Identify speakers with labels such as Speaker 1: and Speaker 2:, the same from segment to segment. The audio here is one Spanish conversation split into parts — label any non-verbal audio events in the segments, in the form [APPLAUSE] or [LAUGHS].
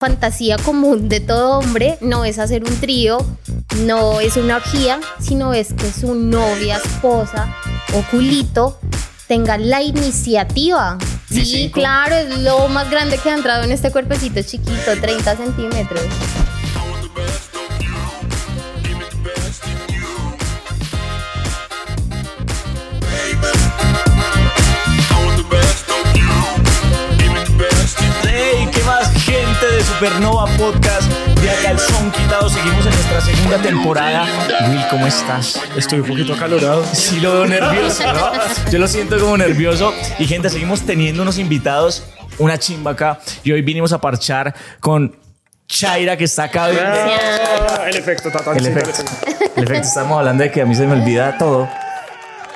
Speaker 1: fantasía común de todo hombre no es hacer un trío, no es una orgía, sino es que su novia, esposa o culito tengan la iniciativa. Sí, claro, es lo más grande que ha entrado en este cuerpecito chiquito, 30 centímetros.
Speaker 2: Supernova Podcast de acá el son quitado. Seguimos en nuestra segunda temporada. Will, ¿cómo estás?
Speaker 3: Estoy un poquito acalorado.
Speaker 2: Sí, lo veo nervioso, ¿no? Yo lo siento como nervioso. Y gente, seguimos teniendo unos invitados, una chimba acá. Y hoy vinimos a parchar con Chaira que está acá.
Speaker 3: Ah, el efecto, total.
Speaker 2: El efecto. El efecto. Estamos hablando de que a mí se me olvida todo.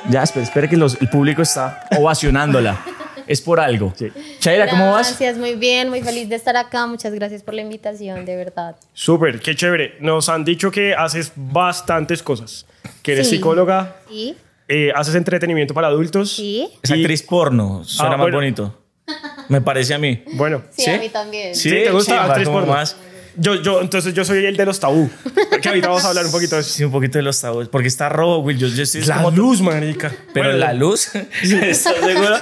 Speaker 2: Ya, espere, que el público está ovacionándola es por algo. Sí. Chaira, ¿cómo vas?
Speaker 1: Gracias, muy bien, muy feliz de estar acá. Muchas gracias por la invitación, de verdad.
Speaker 3: Súper, qué chévere. Nos han dicho que haces bastantes cosas. Que eres psicóloga.
Speaker 1: Sí.
Speaker 3: Eh, haces entretenimiento para adultos.
Speaker 1: Sí.
Speaker 2: Es actriz porno. Suena ah, más bonito. Me parece a mí.
Speaker 3: Bueno.
Speaker 1: Sí, a mí también.
Speaker 3: Sí, ¿te gusta actriz porno? Más. Yo, yo, entonces yo soy el de los tabú. Que ahorita vamos a hablar un poquito de eso.
Speaker 2: Sí, un poquito de los tabús. Porque está rojo, güey. Yo, yo
Speaker 3: la luz, marica.
Speaker 2: Pero la luz. [LAUGHS] ¿Estás seguro?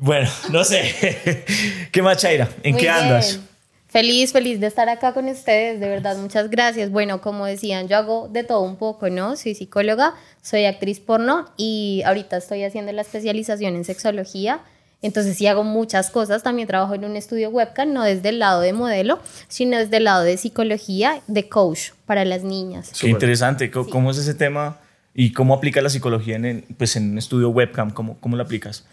Speaker 2: Bueno, no sé. [LAUGHS] ¿Qué más, Chaira? ¿En qué andas?
Speaker 1: Feliz, feliz de estar acá con ustedes, de verdad, muchas gracias. Bueno, como decían, yo hago de todo un poco, ¿no? Soy psicóloga, soy actriz porno y ahorita estoy haciendo la especialización en sexología. Entonces sí hago muchas cosas, también trabajo en un estudio webcam, no desde el lado de modelo, sino desde el lado de psicología, de coach para las niñas.
Speaker 2: Qué interesante, ¿cómo es ese tema? ¿Y cómo aplica la psicología en, pues en un estudio webcam? ¿Cómo, cómo lo aplicas?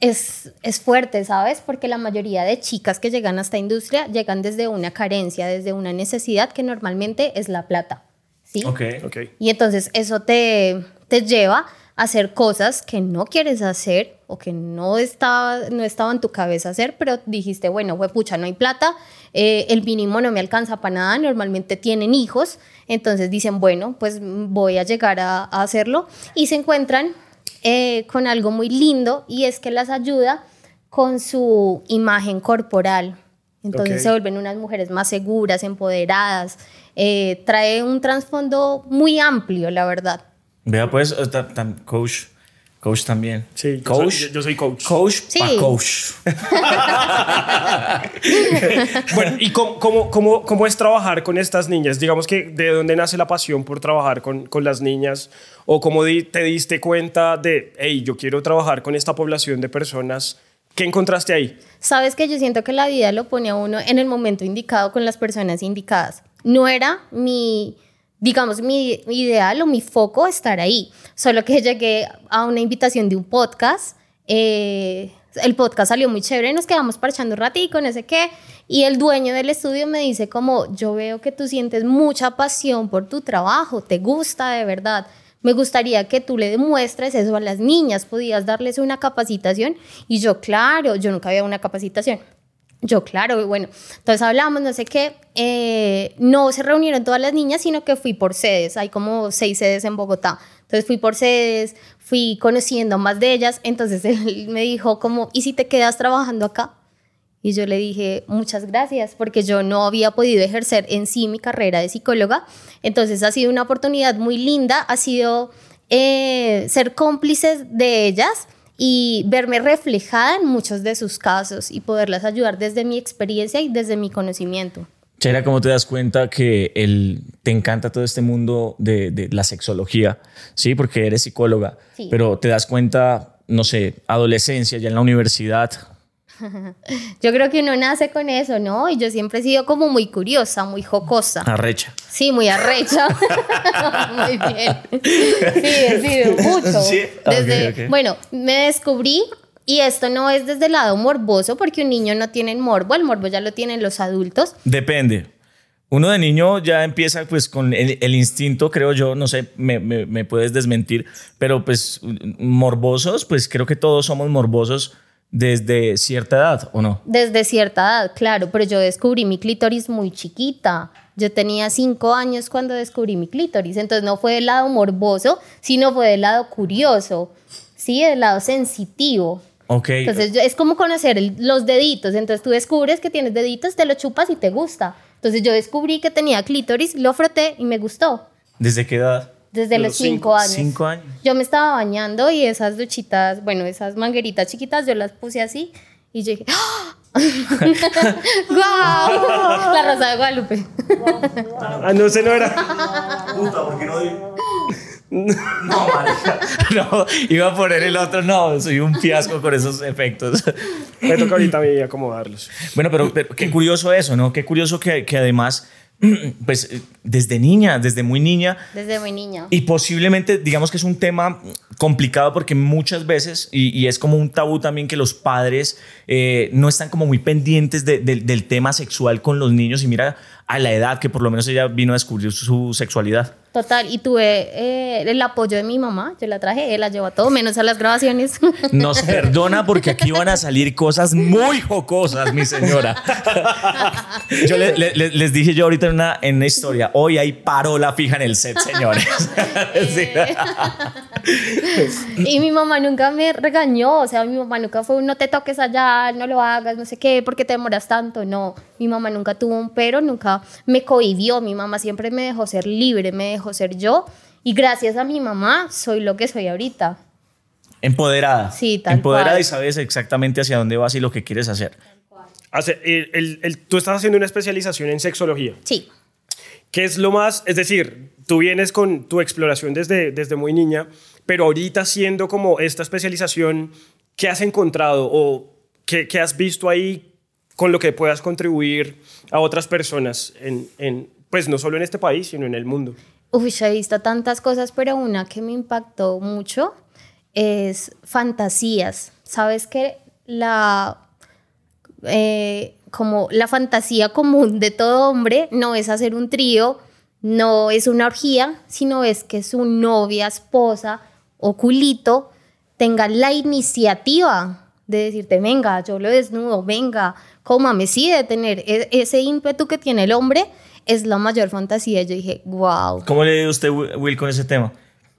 Speaker 1: Es, es fuerte, ¿sabes? Porque la mayoría de chicas que llegan a esta industria llegan desde una carencia, desde una necesidad que normalmente es la plata. ¿Sí?
Speaker 2: Ok.
Speaker 3: okay.
Speaker 1: Y entonces eso te, te lleva hacer cosas que no quieres hacer o que no estaba, no estaba en tu cabeza hacer, pero dijiste, bueno, pucha, no hay plata, eh, el mínimo no me alcanza para nada, normalmente tienen hijos, entonces dicen, bueno, pues voy a llegar a, hacerlo y se encuentran eh, con algo muy lindo y es que las ayuda con su imagen corporal. Entonces se vuelven unas mujeres más seguras, empoderadas. Eh, trae un trasfondo muy amplio, la verdad.
Speaker 2: Vea, pues, coach Coach también.
Speaker 3: Sí, coach. Yo soy, coach.
Speaker 2: Coach sí. coach. [LAUGHS]
Speaker 3: bueno, ¿y cómo, cómo, cómo, es trabajar con estas niñas? Digamos que de dónde nace la pasión por trabajar con, con las niñas o cómo te diste cuenta de, hey, yo quiero trabajar con esta población de personas. ¿Qué encontraste ahí?
Speaker 1: Sabes que yo siento que la vida lo pone a uno en el momento indicado con las personas indicadas. No era mi digamos, mi ideal o mi foco estar ahí. Solo que [LAUGHS] llegué a una invitación de un podcast. Eh, el podcast salió muy chévere, nos quedamos parchando un ratico, no sé qué. Y el dueño del estudio me dice como, yo veo que tú sientes mucha pasión por tu trabajo, te gusta de verdad. Me gustaría que tú le demuestres eso a las niñas, podías darles una capacitación. Y yo, claro, yo nunca había una capacitación. Yo, claro, bueno, entonces hablamos, no sé qué, eh, no se reunieron todas las niñas, sino que fui por sedes, hay como seis sedes en Bogotá, entonces fui por sedes, fui conociendo más de ellas, entonces [LAUGHS] él me dijo como, ¿y si te quedas trabajando acá? Y yo le dije, muchas gracias, porque yo no había podido ejercer en sí mi carrera de psicóloga, entonces ha sido una oportunidad muy linda, ha sido eh, ser cómplices de ellas y verme reflejada en muchos de sus casos y poderlas ayudar desde mi experiencia y desde mi conocimiento.
Speaker 2: Chera, ¿cómo te das cuenta que el, te encanta todo este mundo de, de la sexología? Sí, porque eres psicóloga, pero te das cuenta, no sé, adolescencia, ya en la universidad, [LAUGHS]
Speaker 1: yo creo que uno nace con eso, ¿no? Y yo siempre he sido como muy curiosa, muy jocosa.
Speaker 2: Arrecha.
Speaker 1: Sí, muy arrecha. [LAUGHS] [LAUGHS] muy bien. Sí, sí, mucho. Sí. Desde, Bueno, me descubrí y esto no es desde el lado morboso, porque un niño no tiene morbo, el morbo ya lo tienen los adultos.
Speaker 2: Depende. Uno de niño ya empieza pues con el, instinto, creo yo, no sé, me, me, puedes desmentir, pero pues morbosos, pues creo que todos somos morbosos desde cierta edad, ¿o no?
Speaker 1: Desde cierta edad, claro, pero yo descubrí mi clítoris muy chiquita. Yo tenía cinco años cuando descubrí mi clítoris, entonces no fue del lado morboso, sino fue del lado curioso, sí, del lado sensitivo.
Speaker 2: Ok.
Speaker 1: Entonces yo- es como conocer el- los deditos. Entonces tú descubres que tienes deditos, te lo chupas y te gusta. Entonces yo descubrí que tenía clítoris, lo froté y me gustó.
Speaker 2: ¿Desde qué edad?
Speaker 1: Desde
Speaker 3: De
Speaker 1: los
Speaker 3: los
Speaker 1: cinco,
Speaker 3: cinco-
Speaker 1: años.
Speaker 2: cinco años.
Speaker 1: Yo me estaba bañando y esas duchitas, bueno, esas mangueritas chiquitas, yo las puse así y yo dije, ¡Ah! [LAUGHS] [LAUGHS] ¡Guau! La rosa de Guadalupe.
Speaker 3: Ah, no, ese no era.
Speaker 2: Puta, ¿por qué no digo? [LAUGHS] No, marica. No, iba a poner el otro. No, soy un fiasco con esos efectos.
Speaker 3: Me toca ahorita a mí acomodarlos.
Speaker 2: Bueno, pero, pero qué curioso eso, ¿no? Qué curioso que, que además, [CLEARS THROAT] pues eh, desde niña, desde muy niña,
Speaker 1: Desde muy niña.
Speaker 2: y posiblemente, digamos que es un tema complicado porque muchas veces, y, y es como un tabú también que los padres eh, no están como muy pendientes de- de- del tema sexual con los niños y mira a la edad que por lo menos ella vino a descubrir su sexualidad.
Speaker 1: Total, y tuve eh, el apoyo de mi mamá, yo la traje, él la llevó a todo, menos a las grabaciones. [LAUGHS]
Speaker 2: Nos perdona porque aquí van a salir cosas muy jocosas, mi señora. [LAUGHS] Yo le- le- le- les dije yo ahorita en una, en una historia, hoy hay parola fija en el set, señores. [LAUGHS]
Speaker 1: Y mi mamá nunca me regañó, o sea, mi mamá nunca fue, un, no te toques allá, no lo hagas, no sé qué, porque te demoras tanto, no. Mi mamá nunca tuvo un pero, nunca me cohibió, mi mamá siempre me dejó ser libre, me dejó ser yo, y gracias a mi mamá soy lo que soy ahorita.
Speaker 2: Empoderada.
Speaker 1: Sí, tal
Speaker 2: Empoderada
Speaker 1: cual.
Speaker 2: y sabes exactamente hacia dónde vas y lo que quieres hacer.
Speaker 3: Hace- el- el- el- tú estás haciendo una especialización en sexología.
Speaker 1: Sí.
Speaker 3: ¿Qué es lo más? Es decir, tú vienes con tu exploración desde, desde muy niña, pero ahorita siendo como esta especialización, ¿qué has encontrado o qué, qué has visto ahí con lo que puedas contribuir a otras personas, en, en, pues no solo en este país, sino en el mundo?
Speaker 1: Uy, he visto tantas cosas, pero una que me impactó mucho es fantasías. Sabes que la eh, como la fantasía común de todo hombre no es hacer un trío, no es una orgía, sino es que su novia, esposa o culito tenga la iniciativa de decirte, venga, yo lo desnudo, venga, cómame, sí, de tener e- ese ímpetu que tiene el hombre es la mayor fantasía. Yo dije, wow.
Speaker 2: ¿Cómo le dio usted, Will, con ese tema?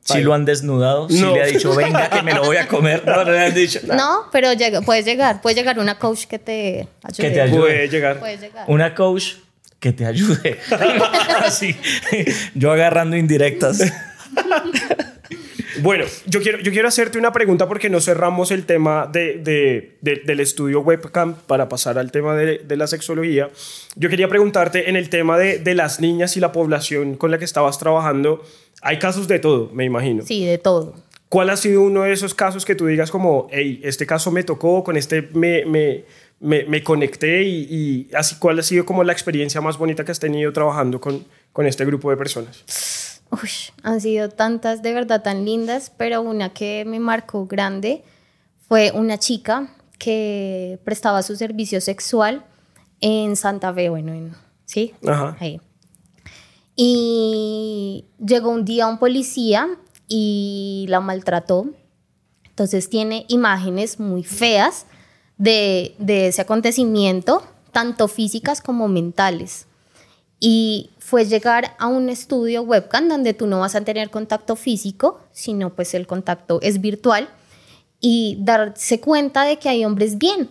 Speaker 2: ¿Si lo han desnudado? ¿Si
Speaker 3: No.
Speaker 2: le ha dicho, venga, que me lo voy a comer? No, no le han dicho.
Speaker 1: No, pero llega, puedes llegar, puede llegar una coach que te ayude.
Speaker 2: Que te ayude.
Speaker 3: Puede llegar.
Speaker 1: Puedes llegar.
Speaker 2: Una coach que te ayude. [LAUGHS] Así. Yo agarrando indirectas. [LAUGHS]
Speaker 3: Bueno, yo quiero, yo quiero hacerte una pregunta porque no cerramos el tema de, de- de- del estudio webcam para pasar al tema de, de la sexología. Yo quería preguntarte en el tema de, de las niñas y la población con la que estabas trabajando. Hay casos de todo, me imagino.
Speaker 1: Sí, de todo.
Speaker 3: ¿Cuál ha sido uno de esos casos que tú digas como, hey, este caso me tocó, con este me, me, me, me conecté y, y así, cuál ha sido como la experiencia más bonita que has tenido trabajando con, con este grupo de personas?
Speaker 1: Uy, han sido tantas de verdad tan lindas, pero una que me marcó grande fue una chica que prestaba su servicio sexual en Santa Fe, bueno, en- ¿sí?
Speaker 3: Ajá.
Speaker 1: Ahí. Y llegó un día un policía y la maltrató. Entonces tiene imágenes muy feas de, de ese acontecimiento, tanto físicas como mentales. Y fue llegar a un estudio webcam donde tú no vas a tener contacto físico, sino pues el contacto es virtual y darse cuenta de que hay hombres bien,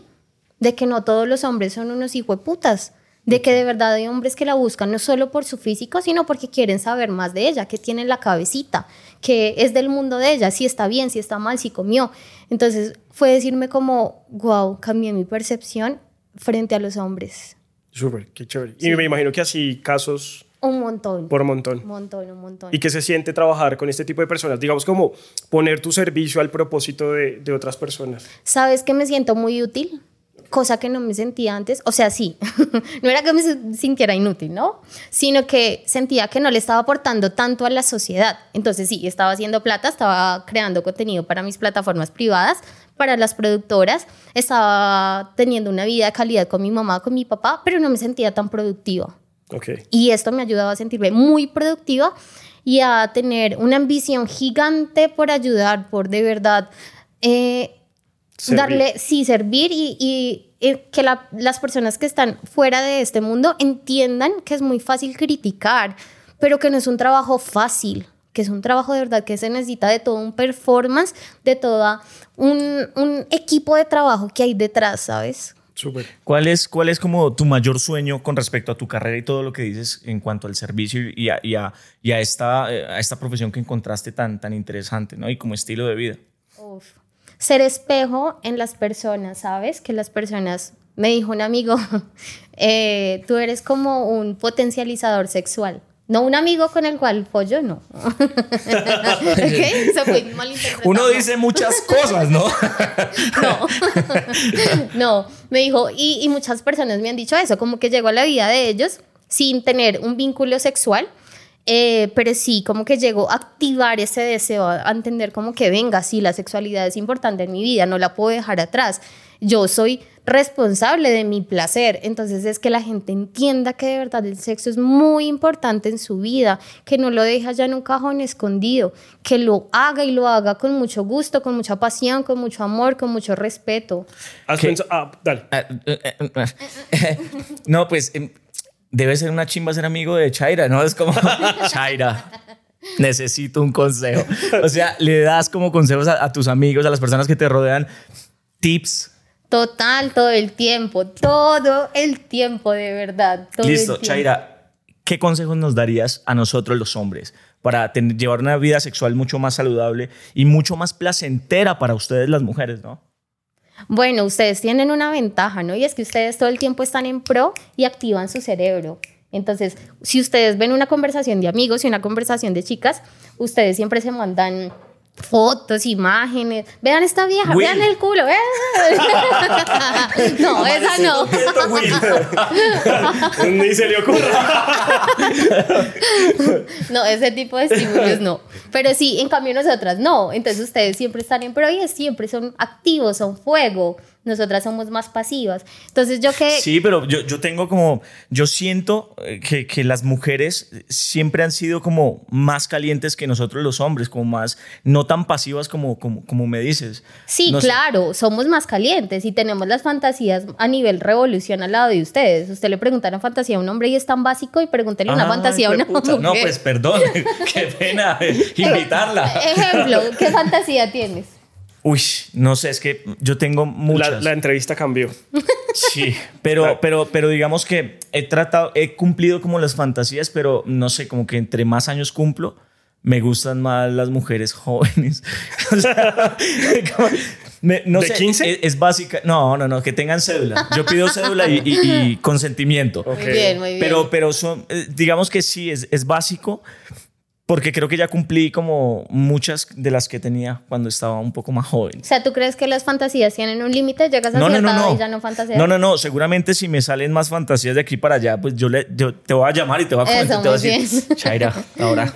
Speaker 1: de que no todos los hombres son unos hijueputas, de que de verdad hay hombres que la buscan no solo por su físico, sino porque quieren saber más de ella, que tiene en la cabecita, que es del mundo de ella, si está bien, si está mal, si comió. Entonces fue decirme como, wow, cambié mi percepción frente a los hombres.
Speaker 3: Súper, qué chévere. Y me imagino que así casos
Speaker 1: Un montón.
Speaker 3: por montón.
Speaker 1: Un montón, un montón.
Speaker 3: ¿Y qué se siente trabajar con este tipo de personas? Digamos como poner tu servicio al propósito de, de otras personas.
Speaker 1: ¿Sabes que me siento muy útil? Cosa que no me sentía antes. O sea, sí, [LAUGHS] no era que me sintiera inútil, ¿no? Sino que sentía que no le estaba aportando tanto a la sociedad. Entonces, sí, estaba haciendo plata, estaba creando contenido para mis plataformas privadas, para las productoras, estaba teniendo una vida de calidad con mi mamá, con mi papá, pero no me sentía tan productiva.
Speaker 3: Ok.
Speaker 1: Y esto me ayudaba a sentirme muy productiva y a tener una ambición gigante por ayudar, por de verdad eh, darle, sí, servir y, y, eh, que la- las personas que están fuera de este mundo entiendan que es muy fácil criticar, pero que no es un trabajo fácil, que es un trabajo de verdad que se necesita de todo un performance, de todo un, un equipo de trabajo que hay detrás, ¿sabes?
Speaker 3: Súper.
Speaker 2: ¿Cuál es, ¿Cuál es como tu mayor sueño con respecto a tu carrera y todo lo que dices en cuanto al servicio y a, y a, y a esta, eh, a esta profesión que encontraste tan, tan interesante ¿no? y como estilo de vida?
Speaker 1: Uf. Ser espejo en las personas, ¿sabes? Que las personas, me dijo un amigo, [LAUGHS] eh, tú eres como un potencializador sexual. No un amigo con el cual pollo, no. [LAUGHS]
Speaker 2: Uno dice muchas cosas, ¿no?
Speaker 1: No, [LAUGHS] no, me dijo, y, y muchas personas me han dicho eso, como que llegó a la vida de ellos sin tener un vínculo sexual, eh, pero sí, como que llegó a activar ese deseo, a entender como que venga, sí, la sexualidad es importante en mi vida, no la puedo dejar atrás. Yo soy responsable de mi placer. Entonces es que la gente entienda que de verdad el sexo es muy importante en su vida, que no lo deja ya en un cajón escondido, que lo haga y lo haga con mucho gusto, con mucha pasión, con mucho amor, con mucho respeto.
Speaker 3: ¿Has
Speaker 2: ¿Qué?
Speaker 3: pensado- ah, dale.
Speaker 2: Ah, eh, eh, eh. [LAUGHS] no, pues em, debe ser una chimba ser amigo de Chaira, ¿no? Es como, [LAUGHS] Chaira, necesito un consejo. O sea, le das como consejos a, a tus amigos, a las personas que te rodean, tips.
Speaker 1: Total, todo el tiempo, todo el tiempo, de verdad. todo
Speaker 2: Listo. Chaira, ¿qué consejos nos darías a nosotros los hombres para tener- llevar una vida sexual mucho más saludable y mucho más placentera para ustedes las mujeres, ¿no?
Speaker 1: Bueno, ustedes tienen una ventaja, ¿no? Y es que ustedes todo el tiempo están en pro y activan su cerebro. Entonces, si ustedes ven una conversación de amigos y una conversación de chicas, ustedes siempre se mandan fotos, imágenes. Vean esta vieja,
Speaker 2: Will.
Speaker 1: vean el culo. vean. [LAUGHS] no, esa no. [LAUGHS]
Speaker 3: Ni se le ocurra. [LAUGHS]
Speaker 1: No, ese tipo de estímulos no. Pero sí, en cambio nosotras no. Entonces ustedes siempre están en pro y siempre son activos, son fuego. Nosotras somos más pasivas. Entonces yo que...
Speaker 2: Sí, pero yo, yo tengo como, yo siento eh, que, que las mujeres siempre han sido como más calientes que nosotros los hombres, como más, no tan pasivas como, como, como me dices.
Speaker 1: Sí,
Speaker 2: No sé.
Speaker 1: claro, somos más calientes y tenemos las fantasías a nivel revolución al lado de ustedes. Usted le pregunta una fantasía a un hombre y es tan básico y pregúntele una
Speaker 2: Ay,
Speaker 1: fantasía a una mujer.
Speaker 2: No, pues perdón, [LAUGHS] qué pena eh, invitarla. [LAUGHS]
Speaker 1: Ejemplo, ¿qué fantasía tienes?
Speaker 2: Uy, no sé, es que yo tengo
Speaker 3: La,
Speaker 2: muchas.
Speaker 3: la entrevista cambió.
Speaker 2: Sí, pero, pero, pero digamos que he tratado, he cumplido como las fantasías, pero no sé, como que entre más años cumplo, me gustan más las mujeres [LAUGHS] jóvenes. O sea, [LAUGHS] como- me- no
Speaker 3: ¿De
Speaker 2: sé,
Speaker 3: 15?
Speaker 2: Es, es básica. No, no, no, que tengan cédula. Yo pido cédula y, y- y consentimiento.
Speaker 3: Ok.
Speaker 1: Muy bien, muy bien.
Speaker 2: Pero, pero son, eh, digamos que sí, es, es básico, porque creo que ya cumplí como muchas de las que tenía cuando estaba un poco más joven.
Speaker 1: o sea, ¿tú crees que las fantasías tienen un límite? Llegas a
Speaker 2: No, no,
Speaker 1: cierta
Speaker 2: no,
Speaker 1: edad
Speaker 2: no.
Speaker 1: y ya no fantaseas.
Speaker 2: No, no, no. Seguramente si me salen más fantasías de aquí para allá, pues yo, le, yo te voy a llamar y te voy a
Speaker 1: Eso,
Speaker 2: comentar. te voy a decir,
Speaker 1: bien.
Speaker 2: Chaira, ahora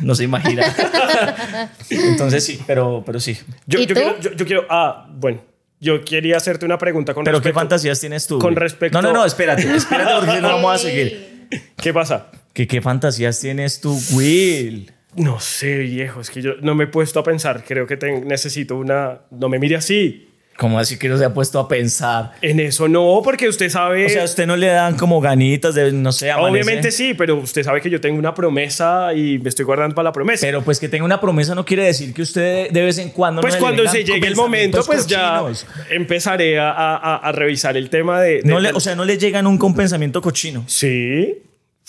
Speaker 2: no se imagina. [LAUGHS] Entonces sí, pero, pero sí.
Speaker 3: Yo,
Speaker 1: ¿Y
Speaker 3: yo
Speaker 1: tú?
Speaker 3: quiero, yo, yo quiero, ah, bueno, yo quería hacerte una pregunta con
Speaker 2: Pero ¿qué
Speaker 3: respecto.
Speaker 2: fantasías tienes tú?
Speaker 3: Con respecto-
Speaker 2: No, no, no, espérate, espérate porque no [LAUGHS] vamos a seguir.
Speaker 3: ¿Qué pasa?
Speaker 2: ¿Qué, ¿Qué fantasías tienes tú, Will?
Speaker 3: No sé, viejo, es que yo no me he puesto a pensar. Creo que te- necesito una. No me mire así.
Speaker 2: ¿Cómo así que no se ha puesto a pensar?
Speaker 3: En eso no, porque usted sabe.
Speaker 2: O sea, ¿a usted no le dan como ganitas de, no sé, amanecer?
Speaker 3: obviamente sí, pero usted sabe que yo tengo una promesa y me estoy guardando para la promesa.
Speaker 2: Pero pues que tenga una promesa no quiere decir que usted de vez en cuando...
Speaker 3: pues
Speaker 2: no
Speaker 3: cuando se llegue el momento, pues ya
Speaker 2: cochinos.
Speaker 3: empezaré a, a- a- revisar el tema de. de-
Speaker 2: No le, o sea, no le llega nunca un pensamiento cochino.
Speaker 3: sí.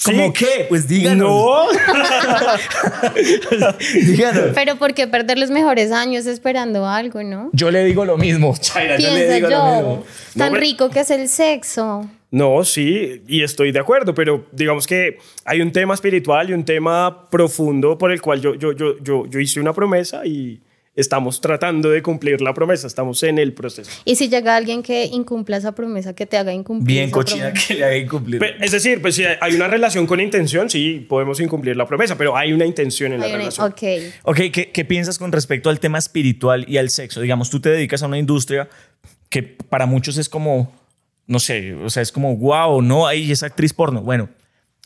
Speaker 2: ¿Cómo
Speaker 3: Sí.
Speaker 2: qué? Pues díganos.
Speaker 3: No. [LAUGHS]
Speaker 2: díganos.
Speaker 1: Pero ¿por qué perder los mejores años esperando algo, no?
Speaker 2: Yo le digo lo mismo, Chaira, yo le
Speaker 1: Piensa
Speaker 2: digo lo
Speaker 1: yo,
Speaker 2: mismo.
Speaker 1: tan
Speaker 3: No,
Speaker 1: rico que es el sexo.
Speaker 3: No, sí, y estoy de acuerdo, pero digamos que hay un tema espiritual y un tema profundo por el cual yo, yo, yo, yo, yo hice una promesa y estamos tratando de cumplir la promesa, estamos en el proceso.
Speaker 1: Y si llega alguien que incumpla esa promesa, que te haga incumplir
Speaker 2: Bien cochina
Speaker 1: promesa?
Speaker 2: que le haga incumplir.
Speaker 3: Pe- Es decir, pues si hay una relación con intención, sí, podemos incumplir la promesa, pero hay una intención en la
Speaker 1: Hay una-
Speaker 3: relación.
Speaker 1: Ok.
Speaker 2: Ok, ¿qué, qué piensas con respecto al tema espiritual y al sexo? Digamos, tú te dedicas a una industria que para muchos es como, no sé, o sea, es como, wow, no, ahí es actriz porno. Bueno,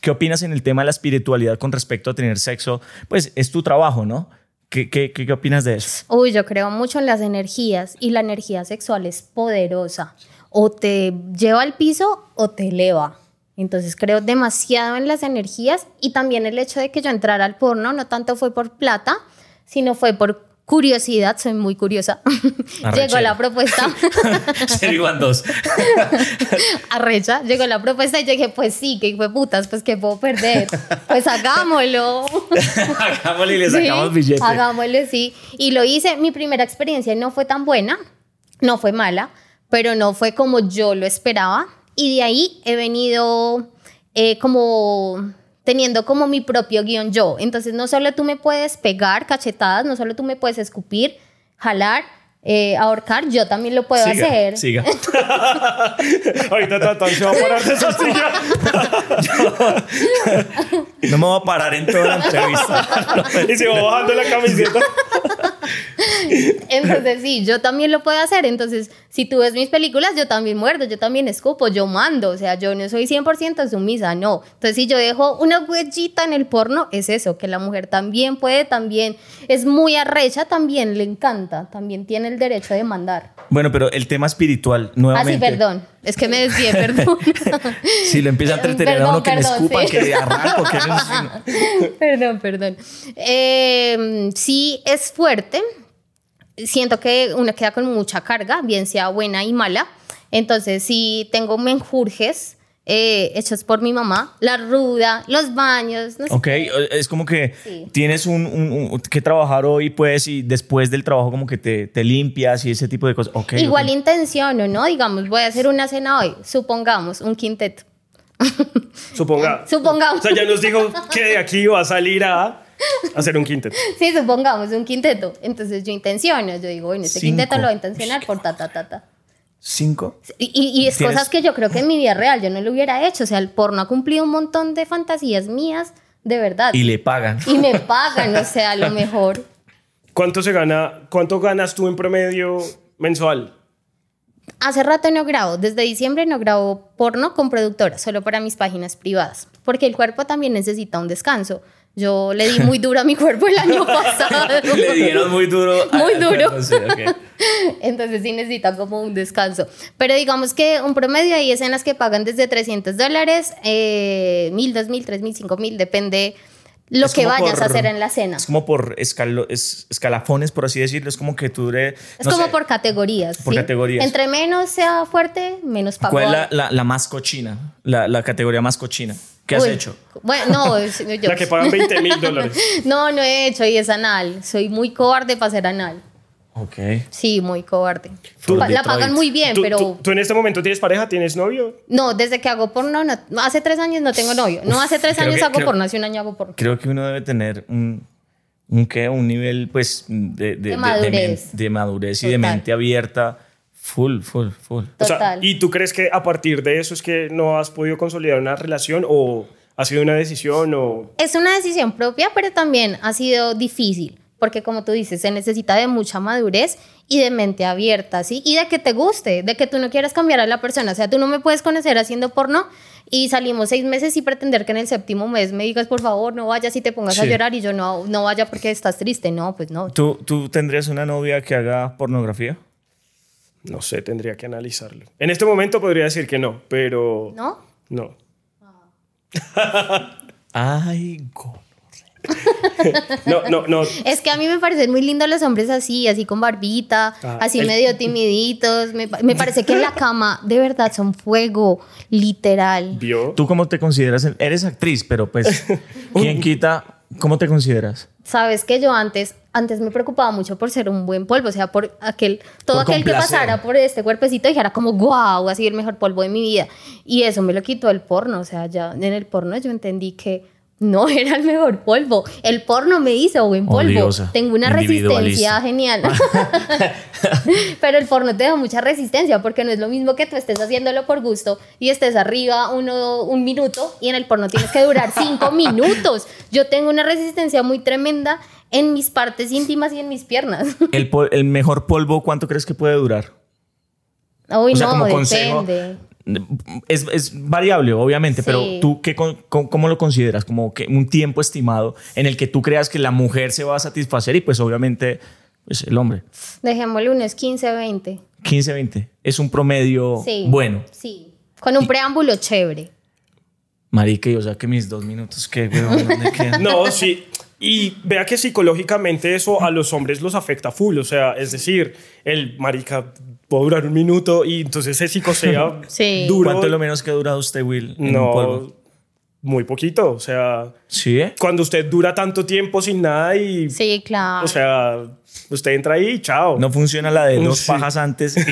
Speaker 2: ¿qué opinas en el tema de la espiritualidad con respecto a tener sexo? Pues es tu trabajo, ¿no? ¿Qué, qué, qué, opinas de eso?
Speaker 1: Uy, yo creo mucho en las energías y la energía sexual es poderosa. O te lleva al piso o te eleva. Entonces creo demasiado en las energías y también el hecho de que yo entrara al porno no tanto fue por plata, sino fue por curiosidad, soy muy curiosa. [LAUGHS] llegó la propuesta. [LAUGHS]
Speaker 2: Se iban dos. [LAUGHS]
Speaker 1: Arrecha, llegó la propuesta y yo dije, pues sí, que fue putas, pues que puedo perder. Pues hagámoslo.
Speaker 2: hagámoslo y le sacamos billetes.
Speaker 1: Hagámoslo, sí. Y lo hice. Mi primera experiencia no fue tan buena, no fue mala, pero no fue como yo lo esperaba. Y de ahí he venido eh, como teniendo como mi propio guion yo. Entonces no solo tú me puedes pegar cachetadas, no solo tú me puedes escupir, jalar, eh, ahorcar, yo también lo puedo hacer.
Speaker 2: Siga. [LAUGHS]
Speaker 3: Ahorita Tatán se va a parar de esa silla.
Speaker 2: no me voy a parar en toda la entrevista.
Speaker 3: y se va bajando la camiseta.
Speaker 1: Entonces, sí, yo también lo puedo hacer. Entonces, si tú ves mis películas, yo también muerdo, yo también escupo, yo mando. O sea, yo no soy 100% sumisa, no. Entonces, si yo dejo una huellita en el porno, es eso, que la mujer también puede, también es muy arrecha, también le encanta, también tiene el derecho de mandar.
Speaker 2: Bueno, pero el tema espiritual, nuevamente.
Speaker 1: Ah, sí, perdón. Es que me desvié, [LAUGHS] perdón.
Speaker 2: si lo empieza a entretener a uno que me escupa, que arranco, que no... [LAUGHS]
Speaker 1: Perdón, perdón. Eh, sí, es fuerte siento que uno queda con mucha carga, bien sea buena y mala. Entonces, si tengo menjurjes eh, hechos por mi mamá, la ruda, los baños. No sé
Speaker 2: ok, es como que tienes un, que trabajar hoy, pues, y después del trabajo, como que te, te limpias y ese tipo de cosas. Okay,
Speaker 1: Igual intenciono, ¿no? Digamos, voy a hacer una cena hoy, supongamos, un quinteto. [LAUGHS]
Speaker 3: Suponga.
Speaker 1: Supongamos.
Speaker 3: O sea, ya nos dijo que de aquí va a salir a hacer un quinteto.
Speaker 1: Sí, supongamos un quinteto. Entonces yo intenciono, yo digo, bueno, este quinteto lo voy a intencionar por ta, ta, ta, ta.
Speaker 2: ¿Cinco?
Speaker 1: Y, y, es cosas que yo creo que en mi vida real yo no lo hubiera hecho. O sea, el porno ha cumplido un montón de fantasías mías, de verdad.
Speaker 2: Y le pagan.
Speaker 1: Y me pagan, o sea, a lo mejor. [LAUGHS]
Speaker 3: ¿Cuánto se gana, cuánto ganas tú en promedio mensual?
Speaker 1: Hace rato no grabo, desde diciembre no grabo porno con productora, solo para mis páginas privadas, porque el cuerpo también necesita un descanso. Yo le di muy duro a mi cuerpo el año [LAUGHS] pasado.
Speaker 2: le dieron muy duro.
Speaker 1: Muy duro. [LAUGHS] Entonces sí necesita como un descanso. Pero digamos que un promedio hay escenas que pagan desde 300 dólares, eh, 1000, 2000, 3000, 5000, depende lo que vayas a hacer en la escena.
Speaker 2: Es como por escalafones, por así decirlo. Es como que tú...
Speaker 1: es como por categorías.
Speaker 2: Por categorías.
Speaker 1: Entre menos sea fuerte, menos pago.
Speaker 2: ¿Cuál es la, la, más cochina? La, la categoría más cochina. ¿Qué has hecho?
Speaker 1: Bueno, no. [LAUGHS]
Speaker 3: Yo, la que pagan [LAUGHS] 20 mil dólares.
Speaker 1: no, no he hecho y es anal. Soy muy cobarde para ser anal.
Speaker 2: Ok.
Speaker 1: Sí, muy cobarde. la pagan muy bien, pero...
Speaker 3: Tú, en este momento tienes pareja? ¿Tienes novio?
Speaker 1: No, desde que hago porno, no, hace tres años no tengo novio. No, hace tres años hago porno, hace un año hago porno.
Speaker 2: Creo que uno debe tener un... ¿Un qué? Un nivel, pues, de, de,
Speaker 1: madurez.
Speaker 2: De, madurez y de mente abierta. Full, full, full.
Speaker 3: Total. ¿y tú crees que a partir de eso es que no has podido consolidar una relación o ha sido una decisión o...?
Speaker 1: Es una decisión propia, pero también ha sido difícil porque como tú dices, se necesita de mucha madurez y de mente abierta, ¿sí? Y de que te guste, de que tú no quieras cambiar a la persona, o sea, tú no me puedes conocer haciendo porno y salimos seis meses y pretender que en el séptimo mes me digas, por favor, no vayas y te pongas a llorar y yo no, no vaya porque estás triste, no, pues no.
Speaker 2: ¿Tú, ¿Tú tendrías una novia que haga pornografía?
Speaker 3: No sé, tendría que analizarlo. En este momento podría decir que no, pero...
Speaker 1: ¿No?
Speaker 3: No.
Speaker 2: Ay, God
Speaker 3: no, no, no.
Speaker 1: Es que a mí me parecen muy lindos los hombres así, así con barbita, ah, así medio timiditos. Me, parece que en la cama de verdad son fuego, literal.
Speaker 3: ¿Vio?
Speaker 2: ¿Tú cómo te consideras? Eres actriz, pero pues, [LAUGHS] ¿quién quita? ¿Cómo te consideras?
Speaker 1: Sabes que yo antes, antes me preocupaba mucho por ser un buen polvo, o sea, por aquel, todo aquel que pasara por este cuerpecito dijera como, wow, así el mejor polvo de mi vida. Y eso me lo quitó el porno, o sea, ya en el porno yo entendí que no [LAUGHS] era el mejor polvo. El porno me hizo buen polvo. Tengo una resistencia genial. [LAUGHS] [LAUGHS] Pero el porno te da mucha resistencia porque no es lo mismo que tú estés haciéndolo por gusto y estés arriba uno, un minuto y en el porno tienes que durar cinco minutos. Yo tengo una resistencia muy tremenda en mis partes íntimas y en mis piernas.
Speaker 2: ¿El, el mejor polvo cuánto crees que puede durar?
Speaker 1: Uy, no, depende
Speaker 2: es, es, variable, obviamente, pero tú, qué, cómo, lo consideras? Como que un tiempo estimado en el que tú creas que la mujer se va a satisfacer y pues obviamente pues, el hombre.
Speaker 1: Dejémosle unos 15, 20.
Speaker 2: 15, 20. Es un promedio bueno.
Speaker 1: Sí, con un preámbulo chévere.
Speaker 2: Marica, y o sea que mis dos minutos, ¿qué, weón? ¿Dónde [LAUGHS] quedan?
Speaker 3: No, sí. Y vea que psicológicamente eso a los hombres los afecta full. O sea, es decir, el marica puede durar un minuto y entonces ese psicosea [LAUGHS]
Speaker 1: Sí.
Speaker 3: duro.
Speaker 2: ¿Cuánto es lo menos que ha durado usted, Will? en un
Speaker 3: No,
Speaker 2: polvo?
Speaker 3: muy poquito. O sea,
Speaker 2: ¿Sí?
Speaker 3: cuando usted dura tanto tiempo sin nada y.
Speaker 1: Sí, claro.
Speaker 3: O sea, usted entra ahí y chao.
Speaker 2: No funciona la de dos
Speaker 3: Sí.
Speaker 2: pajas antes, [LAUGHS]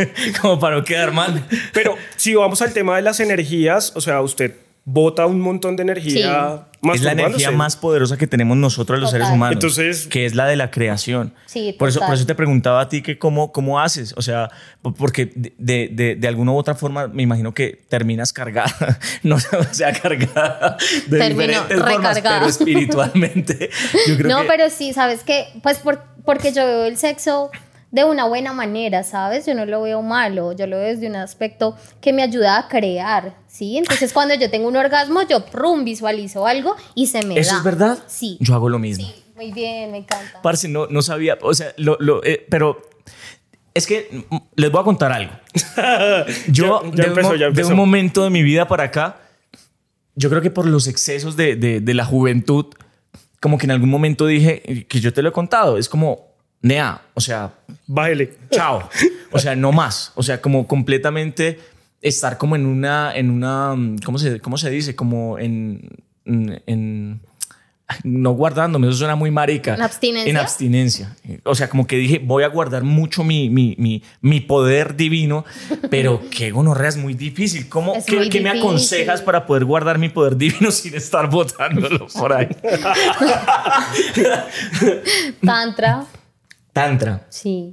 Speaker 2: [LAUGHS] como para no quedar mal.
Speaker 3: Pero si vamos al tema de las energías, o sea, usted bota un montón de energía
Speaker 2: es la energía más poderosa que tenemos nosotros los
Speaker 1: Total.
Speaker 2: seres humanos.
Speaker 3: Entonces-
Speaker 2: que es la de la creación.
Speaker 1: Sí,
Speaker 2: por eso, por eso te preguntaba a ti que cómo, cómo haces. O sea, po- porque de, de, de- alguna u otra forma me imagino que terminas cargada. [LAUGHS] No o sea, cargada de
Speaker 1: Termino
Speaker 2: diferentes formas,
Speaker 1: recargada.
Speaker 2: pero [LAUGHS] espiritualmente. Yo creo
Speaker 1: no,
Speaker 2: que
Speaker 1: pero sí, ¿sabes qué? Pues por- porque yo veo el sexo de una buena manera, ¿sabes? Yo no lo veo malo, yo lo veo desde un aspecto que me ayuda a crear, ¿sí? Entonces cuando yo tengo un orgasmo, yo prum, visualizo algo y se me
Speaker 2: ¿Eso
Speaker 1: da.
Speaker 2: es verdad?
Speaker 1: Sí.
Speaker 2: Yo hago lo mismo.
Speaker 1: Sí, muy bien, me encanta.
Speaker 2: Parce, no, no sabía, o sea, lo, lo, eh, pero es que les voy a contar algo. [LAUGHS] Yo,
Speaker 3: Ya- ya
Speaker 2: de,
Speaker 3: empezó,
Speaker 2: un, mo-
Speaker 3: ya
Speaker 2: de un momento de mi vida para acá, yo creo que por los excesos de, de, de la juventud, como que en algún momento dije, que yo te lo he contado, es como, Nea, o sea,
Speaker 3: Bájele.
Speaker 2: chao. O sea, no más. O sea, como completamente estar como en una, en una, ¿cómo se, cómo se dice? Como en, en, no guardándome, eso suena muy marica.
Speaker 1: ¿En abstinencia?
Speaker 2: En abstinencia. O sea, como que dije, voy a guardar mucho mi, mi, mi, mi poder divino, pero [LAUGHS] qué gonorrea es muy difícil. ¿Cómo,
Speaker 1: Es
Speaker 2: qué,
Speaker 1: muy
Speaker 2: qué me aconsejas para poder guardar mi poder divino [LAUGHS] sin estar botándolo por ahí? [LAUGHS]
Speaker 1: Tantra,
Speaker 2: Tantra.
Speaker 1: sí.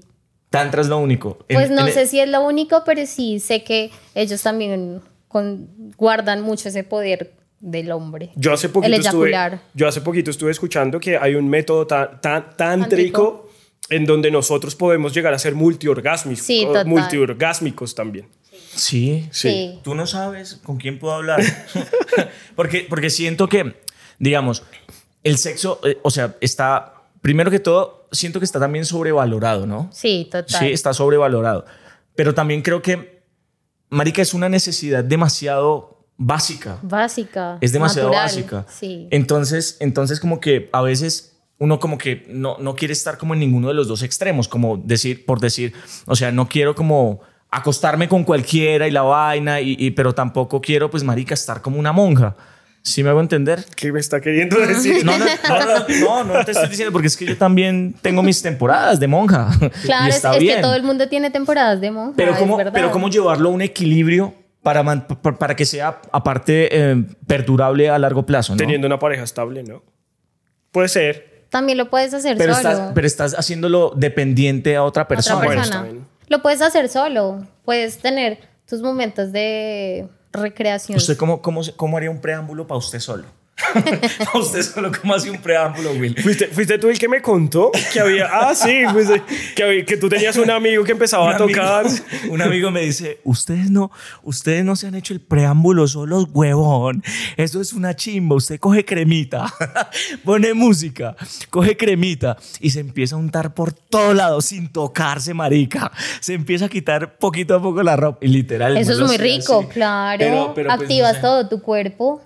Speaker 2: Tantra es lo único. En-
Speaker 1: Pues no
Speaker 2: en-
Speaker 1: sé si es lo único, pero sí sé que ellos también con- guardan mucho ese poder del hombre.
Speaker 3: Yo hace poquito
Speaker 1: El
Speaker 3: estuve,
Speaker 1: eyacular.
Speaker 3: yo hace poquito estuve escuchando que hay un método tan, tan- tántrico en donde nosotros podemos llegar a ser multiorgásmicos,
Speaker 1: Sí, total.
Speaker 3: multiorgásmicos también.
Speaker 2: Sí,
Speaker 1: Sí.
Speaker 2: Tú no sabes con quién puedo hablar. [LAUGHS] porque, porque siento que, digamos, el sexo, eh, o sea, está, primero que todo, siento que está también sobrevalorado, ¿no?
Speaker 1: Sí, total.
Speaker 2: Sí, está sobrevalorado. Pero también creo que, Marica, es una necesidad demasiado básica.
Speaker 1: Básica.
Speaker 2: Es demasiado
Speaker 1: natural,
Speaker 2: básica.
Speaker 1: Sí.
Speaker 2: Entonces, entonces como que a veces uno como que no, no quiere estar como en ninguno de los dos extremos, como decir, por decir, o sea, no quiero como acostarme con cualquiera y la vaina, y, y- pero tampoco quiero, pues, marica, estar como una monja. ¿Sí me hago entender?
Speaker 3: ¿Qué me está queriendo decir?
Speaker 2: No, no, no, no, no, no te estoy diciendo, porque es que yo también tengo mis temporadas de monja.
Speaker 1: Claro,
Speaker 2: y
Speaker 1: es,
Speaker 2: está
Speaker 1: es
Speaker 2: bien.
Speaker 1: que todo el mundo tiene temporadas de monja.
Speaker 2: Pero cómo, pero cómo llevarlo a un equilibrio para, para que sea, aparte, eh, perdurable a largo plazo, ¿no?
Speaker 3: Teniendo una pareja estable, ¿no? Puede ser.
Speaker 1: También lo puedes hacer
Speaker 2: pero,
Speaker 1: solo.
Speaker 2: estás, pero estás haciéndolo dependiente a otra
Speaker 1: otra
Speaker 2: persona.
Speaker 3: Bueno,
Speaker 1: persona. Lo puedes hacer solo. Puedes tener tus momentos de recreación.
Speaker 2: ¿Usted cómo, cómo, cómo haría un preámbulo para usted solo? [LAUGHS] usted solo, ¿cómo hace un preámbulo, Will?
Speaker 3: ¿Fuiste, fuiste tú el que me contó que había. Ah, sí, pues, que, había- que tú tenías un amigo que empezaba
Speaker 2: Un
Speaker 3: a
Speaker 2: amigo,
Speaker 3: tocar.
Speaker 2: un amigo me dice, ustedes no, ustedes no se han hecho el preámbulo solos, huevón. Eso es una chimba. Usted coge cremita, [LAUGHS] pone música, coge cremita y se empieza a untar por todo lado sin tocarse, marica. Se empieza a quitar poquito a poco la ropa. Y literal.
Speaker 1: Eso
Speaker 2: no
Speaker 1: es muy rico,
Speaker 2: así.
Speaker 1: claro.
Speaker 2: Pero- pero, pues,
Speaker 1: Activas
Speaker 2: no sé.
Speaker 1: todo tu cuerpo,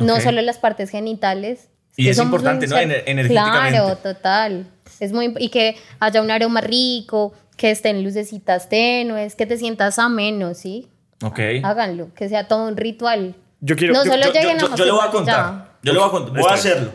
Speaker 1: no solo las partes genitales.
Speaker 2: Y es importante,
Speaker 1: un
Speaker 2: ¿no? Ener- energéticamente.
Speaker 1: Claro, total. Es muy y que haya un aroma rico, que estén lucecitas tenues, que te sientas ameno, ¿sí?
Speaker 2: Ok.
Speaker 1: Háganlo, que sea todo un ritual.
Speaker 3: Yo quiero-
Speaker 1: No
Speaker 3: yo-
Speaker 1: solo
Speaker 3: yo-
Speaker 1: lleguen
Speaker 2: yo,
Speaker 1: a
Speaker 2: yo le voy a contar.
Speaker 1: ya.
Speaker 2: Yo le voy a contar. Voy a hacerlo.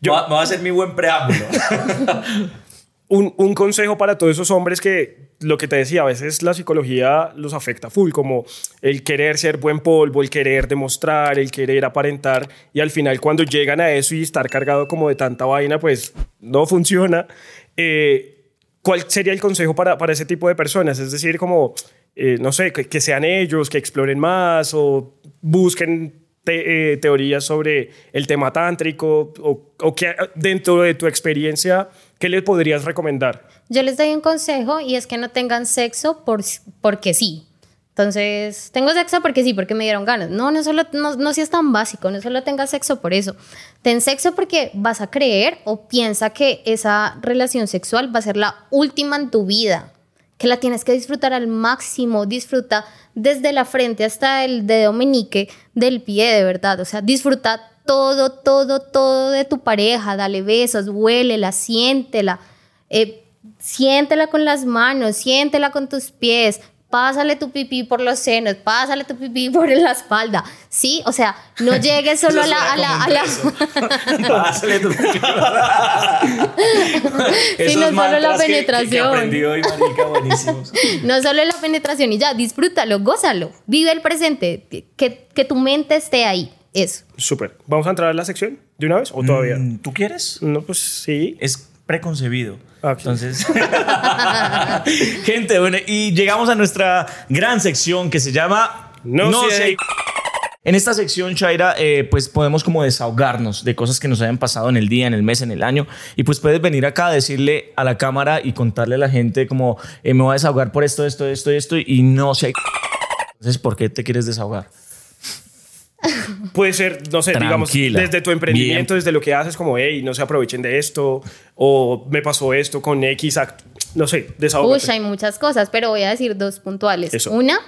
Speaker 3: Yo-
Speaker 2: Yo, me voy a hacer mi buen preámbulo. [LAUGHS]
Speaker 3: un, un consejo para todos esos hombres que lo que te decía, a veces la psicología los afecta full, como el querer ser buen polvo, el querer demostrar, el querer aparentar, y al final cuando llegan a eso y estar cargado como de tanta vaina, pues no funciona. Eh, ¿Cuál sería el consejo para, para ese tipo de personas? Es decir, como, eh, no sé, que, sean ellos, que exploren más o busquen eh, teorías sobre el tema tántrico o, o que dentro de tu experiencia, ¿qué les podrías recomendar?
Speaker 1: Yo les doy un consejo y es que no tengan sexo por, porque sí. Entonces, tengo sexo porque sí, porque me dieron ganas. No, no solo, no, no seas tan básico, no solo tengas sexo por eso. Ten sexo porque vas a creer o piensa que esa relación sexual va a ser la última en tu vida. que la tienes que disfrutar al máximo, disfruta desde la frente hasta el dedo meñique del pie, de verdad, o sea, disfruta todo, todo, todo de tu pareja, dale besos, huélela, siéntela, eh, siéntela con las manos, siéntela con tus pies, pásale tu pipí por los senos, pásale tu pipí [LAUGHS] por la espalda, ¿sí? O sea, no [LAUGHS] llegues solo a la... A la, a la... [LAUGHS]
Speaker 2: pásale tu pipí.
Speaker 1: sí, no solo la penetración.
Speaker 2: Que, que hoy, marica, buenísimos.
Speaker 1: no solo la penetración y ya, disfrútalo, gózalo, vive el presente, que, que tu mente esté ahí, eso.
Speaker 3: Súper. ¿Vamos a entrar a la sección de una vez o todavía?
Speaker 2: Mm, ¿Tú quieres?
Speaker 3: No, pues sí.
Speaker 2: Es preconcebido.
Speaker 3: Ah.
Speaker 2: Entonces, [LAUGHS] gente, bueno, y llegamos a nuestra gran sección que se llama
Speaker 3: No sé.
Speaker 2: En esta sección, Shaira, eh, pues podemos como desahogarnos de cosas que nos hayan pasado en el día, en el mes, en el año. Y pues puedes venir acá a decirle a la cámara y contarle a la gente como eh, me voy a desahogar por esto, esto, esto, esto. Y no sé. Entonces, ¿por qué te quieres desahogar?
Speaker 3: Puede ser, no sé, digamos, desde tu emprendimiento,
Speaker 2: Bien.
Speaker 3: desde lo que haces, como, hey, no se aprovechen de esto, o me pasó esto con X, no sé,
Speaker 1: Uy,
Speaker 3: desahógate.
Speaker 1: hay muchas cosas, pero voy a decir dos puntuales.
Speaker 3: Eso.
Speaker 1: Una,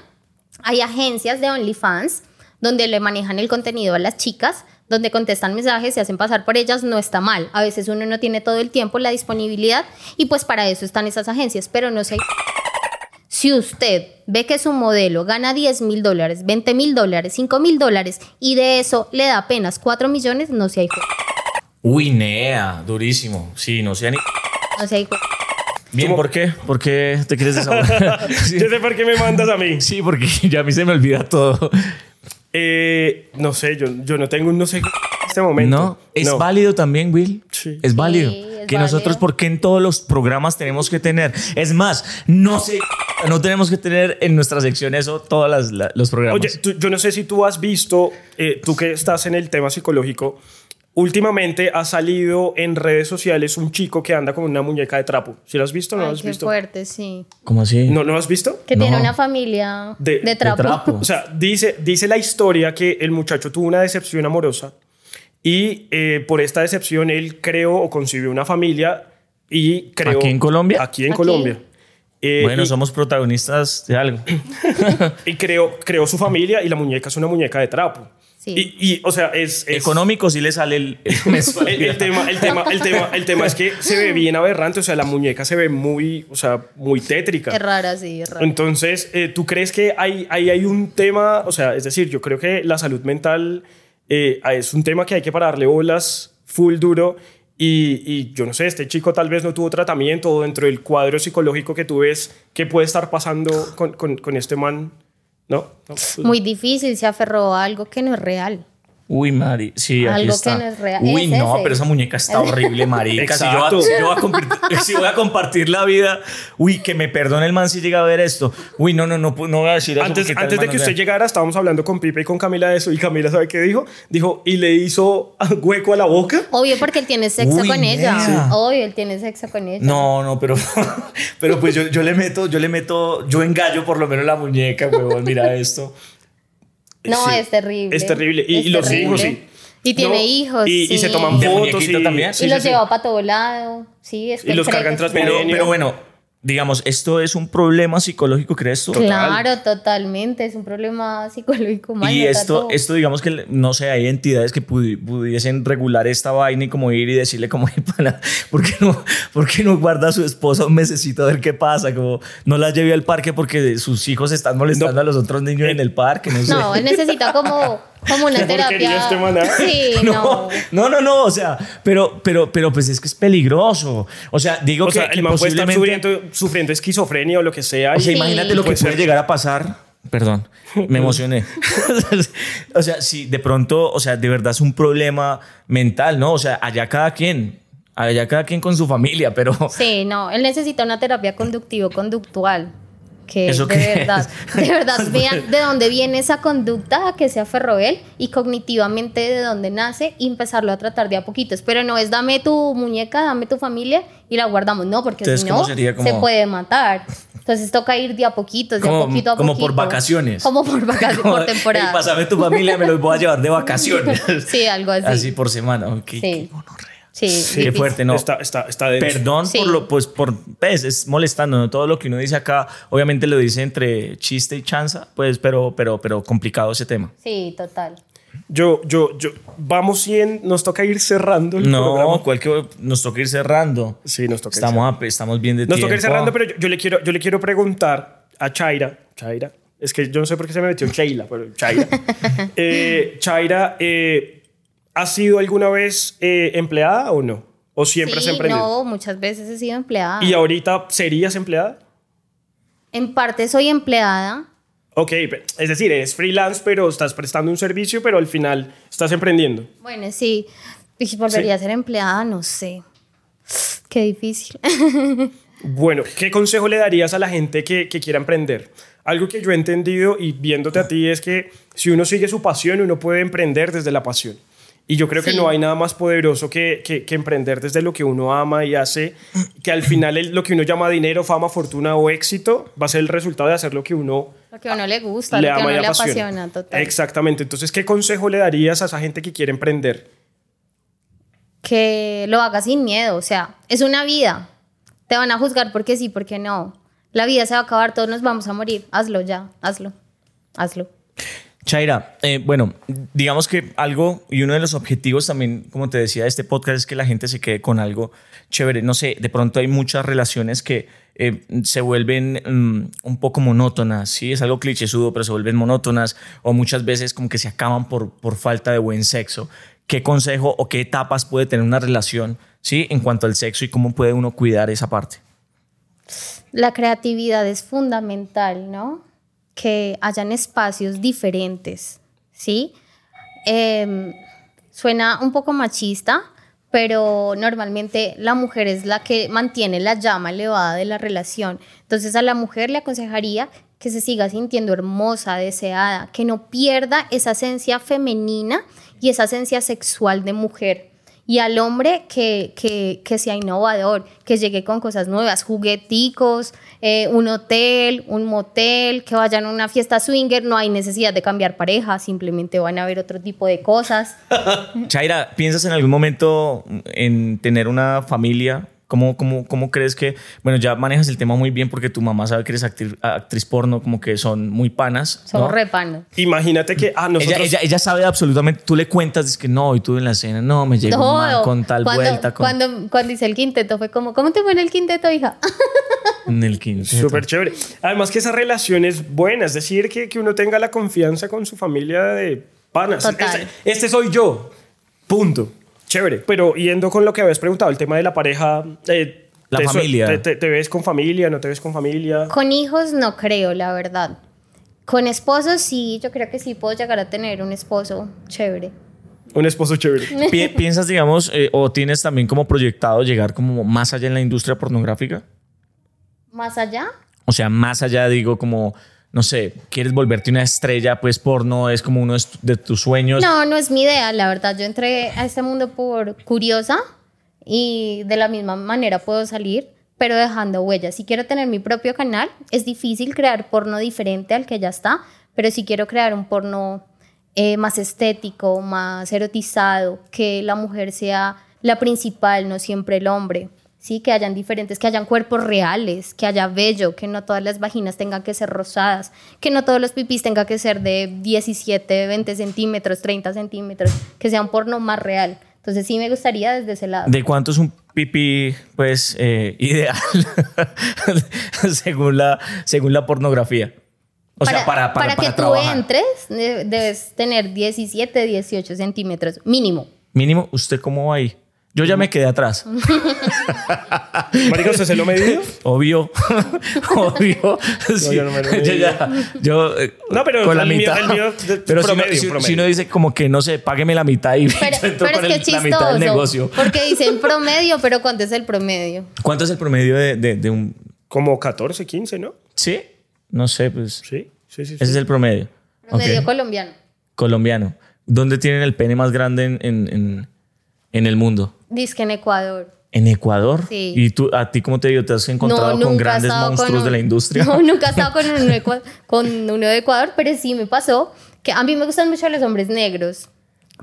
Speaker 1: hay agencias de OnlyFans donde le manejan el contenido a las chicas, donde contestan mensajes, se hacen pasar por ellas, no está mal. A veces uno no tiene todo el tiempo, la disponibilidad, y pues para eso están esas agencias, pero no sé. Si usted ve que su modelo gana 10 mil dólares, 20 mil dólares, 5 mil dólares y de eso le da apenas 4 millones, no sea hijo.
Speaker 2: Uy, Nea, durísimo. Sí, no sé ni.
Speaker 1: No sea hijo.
Speaker 2: Bien. ¿por qué? ¿Por qué te quieres desahogar? [LAUGHS] sí.
Speaker 3: Yo sé por qué me mandas a mí.
Speaker 2: Sí, porque ya a mí se me olvida todo.
Speaker 3: Eh, no sé, yo, yo no tengo un no sé en este momento.
Speaker 2: No, es
Speaker 3: No.
Speaker 2: válido también, Will.
Speaker 3: Sí.
Speaker 2: Es válido.
Speaker 1: es
Speaker 2: que
Speaker 1: válido.
Speaker 2: nosotros, ¿por qué en todos los programas tenemos que tener? Es más, no sé, no tenemos que tener en nuestra sección eso todos los programas.
Speaker 3: Oye, tú- yo no sé si tú has visto, eh, tú que estás en el tema psicológico, últimamente ha salido en redes sociales un chico que anda con una muñeca de trapo. ¿Sí lo has visto o no lo
Speaker 1: Ay,
Speaker 3: has
Speaker 1: qué
Speaker 3: visto?
Speaker 1: fuerte, sí.
Speaker 2: ¿Cómo así?
Speaker 3: ¿No, ¿No lo has visto?
Speaker 1: Que
Speaker 2: No.
Speaker 1: tiene una familia
Speaker 3: De-
Speaker 1: de,
Speaker 3: de
Speaker 1: trapo.
Speaker 2: trapo.
Speaker 3: O sea, dice, dice la historia que el muchacho tuvo una decepción amorosa y eh, por esta decepción él creó o concibió una familia y creó...
Speaker 2: ¿Aquí en Colombia?
Speaker 3: Aquí en
Speaker 1: Aquí.
Speaker 3: Colombia. Eh,
Speaker 2: bueno,
Speaker 3: y,
Speaker 2: somos protagonistas de algo. [LAUGHS]
Speaker 3: y creó, creó su familia y la muñeca es una muñeca de trapo.
Speaker 1: Sí.
Speaker 3: Y, y, o sea, es... es-
Speaker 2: Económico sí le sale el, el [LAUGHS]
Speaker 3: El, el tema, el, tema, el, tema, el tema es que se ve bien aberrante, o sea, la muñeca se ve muy, o sea, muy tétrica.
Speaker 1: Es rara, sí, es rara.
Speaker 3: Entonces, eh, ¿tú crees que hay, hay, hay un tema, o sea, es decir, yo creo que la salud mental eh, es un tema que hay que pararle bolas full duro y, yo no sé, este chico tal vez no tuvo tratamiento dentro del cuadro psicológico que tú ves, ¿qué puede estar pasando con, con, con este man? ¿No? ¿No?
Speaker 1: Muy difícil, se aferró a algo que no es real.
Speaker 2: Uy, Mari, sí, aquí
Speaker 1: Algo
Speaker 2: está.
Speaker 1: que no es real.
Speaker 2: Uy,
Speaker 1: Es
Speaker 2: no,
Speaker 1: ese.
Speaker 2: pero esa muñeca está horrible, marica. Si yo, si yo voy a compartir, [LAUGHS] si voy a compartir la vida, uy, que me perdone el man si llega a ver esto. Uy, no, no, no, no voy a decir eso.
Speaker 3: Antes, de que usted
Speaker 2: vea.
Speaker 3: llegara, estábamos hablando con Pipe y con Camila de eso. Y Camila, ¿sabe qué dijo? Dijo, y le hizo [LAUGHS] hueco a la boca.
Speaker 1: Obvio porque él tiene sexo
Speaker 2: Uy,
Speaker 1: con ella.
Speaker 2: nea.
Speaker 1: Obvio, él tiene sexo con ella.
Speaker 2: No, no, pero, [LAUGHS] pero pues yo, yo le meto, yo le meto, yo engallo por lo menos la muñeca, huevón, mira esto.
Speaker 1: No,
Speaker 3: Sí,
Speaker 1: es terrible.
Speaker 3: Es terrible. Y,
Speaker 1: Es
Speaker 3: y los
Speaker 1: terrible.
Speaker 3: hijos, sí.
Speaker 1: Y tiene
Speaker 3: No,
Speaker 1: hijos.
Speaker 3: Y, y
Speaker 1: sí.
Speaker 3: se toman
Speaker 2: ¿De
Speaker 3: fotos. y,
Speaker 2: también?
Speaker 3: sí,
Speaker 1: y
Speaker 3: sí,
Speaker 1: los
Speaker 3: sí.
Speaker 1: lleva para todo lado. Sí, es
Speaker 3: Y los
Speaker 1: que
Speaker 3: cargan
Speaker 1: que-
Speaker 3: tras
Speaker 2: Pero, pero bueno, digamos, ¿esto es un problema psicológico, crees tú?
Speaker 1: Claro, totalmente. Es un problema psicológico. mal,
Speaker 2: Y esto,
Speaker 1: todo.
Speaker 2: esto, digamos que, no sé, hay entidades que pudi- pudiesen regular esta vaina y como ir y decirle como, "Ey, pana, ¿por qué no, por qué no guarda a su esposa un mesecito a ver qué pasa? Como, no la lleve al parque porque sus hijos están molestando
Speaker 3: No.
Speaker 2: a los otros niños en el parque, no sé.
Speaker 1: No, él necesita como, como una terapia.
Speaker 3: este ¿ah?
Speaker 1: Sí, [LAUGHS] no.
Speaker 2: No, no, no, no, o sea, pero, pero, pero pues es que es peligroso. O sea, digo
Speaker 3: O
Speaker 2: que,
Speaker 3: sea,
Speaker 2: que
Speaker 3: el man puede estar
Speaker 2: posiblemente...
Speaker 3: sufriendo, sufriendo esquizofrenia o lo que sea.
Speaker 2: O sea,
Speaker 3: y-
Speaker 2: imagínate lo que
Speaker 3: puede
Speaker 2: puede llegar a pasar. Perdón, me emocioné. [LAUGHS] o sea, si de pronto, o sea, de verdad es un problema mental, ¿no? O sea, allá cada quien, allá cada quien con su familia, pero
Speaker 1: Sí, no, él necesita una terapia conductivo-conductual. Que
Speaker 2: ¿Eso
Speaker 1: de verdad, [LAUGHS] de verdad vean de dónde viene esa conducta a que se aferró él y cognitivamente de dónde nace y empezarlo a tratar de a poquitos. Pero no es dame tu muñeca, dame tu familia y la guardamos, no, porque
Speaker 2: Entonces,
Speaker 1: si
Speaker 2: ¿cómo
Speaker 1: no
Speaker 2: como-
Speaker 1: se puede matar. Entonces toca ir de a poquitos, de a
Speaker 2: Como-
Speaker 1: poquito a
Speaker 2: como
Speaker 1: poquito.
Speaker 2: por vacaciones.
Speaker 1: Como por vacaciones, por temporada.
Speaker 2: Ey, pásame tu familia, me los voy a llevar de [LAUGHS] vacaciones.
Speaker 1: Sí, algo así.
Speaker 2: Así por semana. Ok,
Speaker 1: Sí.
Speaker 2: qué gonorrea.
Speaker 1: Sí,
Speaker 2: Qué
Speaker 1: difícil.
Speaker 2: fuerte, ¿no?
Speaker 3: Está, está, está.
Speaker 2: Perdón
Speaker 1: Sí.
Speaker 2: por lo, pues, por, pues, es molestando, ¿no? Todo lo que uno dice acá, obviamente lo dice entre chiste y chanza, pues, pero, pero, pero complicado ese tema.
Speaker 1: Sí, total.
Speaker 3: Yo, yo, yo, vamos bien, nos toca ir cerrando el
Speaker 2: No,
Speaker 3: programa.
Speaker 2: cualquier, nos toca ir cerrando.
Speaker 3: Sí, nos toca ir
Speaker 2: Estamos, a- estamos bien de
Speaker 3: Nos
Speaker 2: tiempo.
Speaker 3: toca ir cerrando, pero yo, yo le quiero, yo le quiero preguntar a Chaira. Chaira. Es que yo no sé por qué se me metió Sheila, pero Chaira. [LAUGHS] eh, Chaira, eh, ¿has sido alguna vez eh, empleada o no? ¿O siempre has
Speaker 1: sí,
Speaker 3: emprendido?
Speaker 1: no, muchas veces he sido empleada.
Speaker 3: ¿Y ahorita serías empleada?
Speaker 1: En parte soy empleada.
Speaker 3: Ok, es decir, eres freelance, pero estás prestando un servicio, pero al final estás emprendiendo.
Speaker 1: Bueno, sí. Y volvería a ser empleada, no sé. Qué difícil. [LAUGHS]
Speaker 3: Bueno, ¿qué consejo le darías a la gente que, que quiera emprender? Algo que yo he entendido y viéndote a ti es que si uno sigue su pasión, uno puede emprender desde la pasión. Y yo creo que no hay nada más poderoso que, que- que emprender desde lo que uno ama y hace, que al final el- lo que uno llama dinero, fama, fortuna o éxito va a ser el resultado de hacer lo que uno
Speaker 1: Lo que a uno le gusta,
Speaker 3: le
Speaker 1: lo que uno
Speaker 3: y
Speaker 1: le
Speaker 3: apasiona.
Speaker 1: apasiona, total.
Speaker 3: Exactamente. Entonces, ¿qué consejo le darías a esa gente que quiere emprender?
Speaker 1: que lo hagas sin miedo, o sea, es una vida. Te van a juzgar porque sí, porque no. La vida se va a acabar, todos nos vamos a morir. Hazlo ya, hazlo, hazlo.
Speaker 2: Chaira, eh, bueno, digamos que algo y uno de los objetivos también, como te decía, de este podcast es que la gente se quede con algo chévere. No sé, de pronto hay muchas relaciones que eh, se vuelven mm, un poco monótonas, ¿sí? Es algo clichésudo, pero se vuelven monótonas o muchas veces como que se acaban por, por falta de buen sexo. ¿Qué consejo o qué etapas puede tener una relación, ¿sí? En cuanto al sexo y cómo puede uno cuidar esa parte.
Speaker 1: La creatividad es fundamental, ¿no? Que hayan espacios diferentes, ¿sí? Em, suena un poco machista, pero normalmente la mujer es la que mantiene la llama elevada de la relación. Entonces a la mujer le aconsejaría que se siga sintiendo hermosa, deseada, que no pierda esa esencia femenina y esa esencia sexual de mujer. Y al hombre que, que, que sea innovador, que llegue con cosas nuevas, jugueticos, eh, un hotel, un motel, que vayan a una fiesta swinger, no hay necesidad de cambiar pareja, simplemente van a ver otro tipo de cosas. [LAUGHS]
Speaker 2: Chaira, ¿piensas en algún momento en tener una familia? ¿Cómo, cómo, ¿Cómo crees que, bueno, ya manejas el tema muy bien porque tu mamá sabe que eres actriz, actriz porno, como que son muy panas?
Speaker 1: Somos
Speaker 2: ¿no?
Speaker 1: repanos.
Speaker 3: Imagínate que ah, nosotros...
Speaker 2: Ella, ella, ella sabe absolutamente, tú le cuentas, dices que no, y tú en la escena, no, me llegó man con tal
Speaker 1: cuando,
Speaker 2: vuelta, con
Speaker 1: cuando, cuando hice el quinteto fue como, ¿cómo te fue en el quinteto, hija? [LAUGHS]
Speaker 2: en el quinto.
Speaker 3: Súper chévere. Además que esa relación es buena, es decir, que, que uno tenga la confianza con su familia de panas.
Speaker 1: Total.
Speaker 3: Este, este soy yo. Punto. Chévere. Pero yendo con lo que habías preguntado, el tema de la pareja... eh,
Speaker 2: La
Speaker 3: te-
Speaker 2: familia.
Speaker 3: Te, te- te ves con familia? ¿No te ves con familia?
Speaker 1: Con hijos no creo, la verdad. Con esposos sí, yo creo que sí puedo llegar a tener un esposo chévere.
Speaker 3: Un esposo chévere. [LAUGHS]
Speaker 2: Pi- ¿Piensas, digamos, eh, o tienes también como proyectado llegar como más allá en la industria pornográfica?
Speaker 1: Más allá,
Speaker 2: O sea, más allá, digo, como, no sé, quieres volverte una estrella, pues porno es como uno de, tus sueños.
Speaker 1: No, no es mi idea, la verdad. Yo entré a este mundo por curiosa y de la misma manera puedo salir, pero dejando huellas. Si quiero tener mi propio canal, es difícil crear porno diferente al que ya está, pero si quiero crear un porno eh, más estético, más erotizado, que la mujer sea la principal, no siempre el hombre. Sí, que hayan diferentes, que hayan cuerpos reales, que haya vello, que no todas las vaginas tengan que ser rosadas, que no todos los pipis tengan que ser de 17, 20 centímetros, 30 centímetros, que sea un porno más real. Entonces sí me gustaría desde ese lado.
Speaker 2: ¿De cuánto es un pipí, pues, eh, ideal [LAUGHS] según, la, según la pornografía? O sea, para, para,
Speaker 1: que
Speaker 2: para
Speaker 1: tú
Speaker 2: trabajar.
Speaker 1: entres, de- debes tener 17, 18 centímetros mínimo.
Speaker 2: Mínimo, ¿usted cómo va ahí? Yo ya me quedé atrás. [LAUGHS]
Speaker 3: ¿usted se lo medido?
Speaker 2: Obvio. [LAUGHS] Obvio. Sí.
Speaker 3: yo no me lo
Speaker 2: yo ya. Yo. eh,
Speaker 3: No, pero
Speaker 2: con la
Speaker 3: mío-
Speaker 2: mitad.
Speaker 3: mío [LAUGHS]
Speaker 2: pero si
Speaker 3: promedio,
Speaker 2: uno- si,
Speaker 3: promedio.
Speaker 2: si uno dice como que no sé, págueme la mitad y
Speaker 1: Pero, pero
Speaker 2: con
Speaker 1: es que
Speaker 2: el-
Speaker 1: es
Speaker 2: la mitad del negocio.
Speaker 1: Porque dicen promedio, pero ¿cuánto es el promedio?
Speaker 2: ¿Cuánto es el promedio de, de- de un.
Speaker 3: Como 14, 15, ¿no?
Speaker 2: Sí? No sé, pues.
Speaker 3: Sí, sí, sí. sí.
Speaker 2: Ese es el promedio.
Speaker 1: Promedio colombiano.
Speaker 2: Colombiano. ¿Dónde tienen el pene más grande en, en, en- en el mundo?
Speaker 1: Dice que en Ecuador.
Speaker 2: ¿En Ecuador?
Speaker 1: Sí.
Speaker 2: ¿Y tú, a ti cómo te digo? ¿Te has encontrado con
Speaker 1: nunca he
Speaker 2: grandes
Speaker 1: estado con
Speaker 2: monstruos
Speaker 1: un-
Speaker 2: de la industria? [LAUGHS]
Speaker 1: No, nunca he estado [LAUGHS] con uno, con uno de Ecuador, pero sí me pasó que a mí me gustan mucho los hombres negros.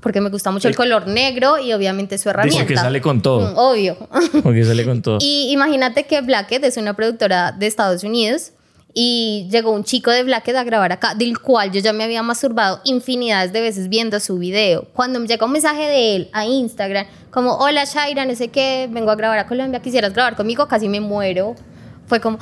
Speaker 1: porque me gusta mucho el color negro y obviamente su herramienta.
Speaker 2: Porque sale con todo.
Speaker 1: Mm, Obvio. [LAUGHS]
Speaker 2: Porque sale con todo.
Speaker 1: Y imagínate que Blackhead es una productora de Estados Unidos y llegó un chico de Blackhead a grabar acá, del cual yo ya me había masturbado infinidades de veces viendo su video. Cuando me llegó un mensaje de él a Instagram, como, hola Shaira, no sé qué, vengo a grabar a Colombia, quisieras grabar conmigo, casi me muero. Fue como,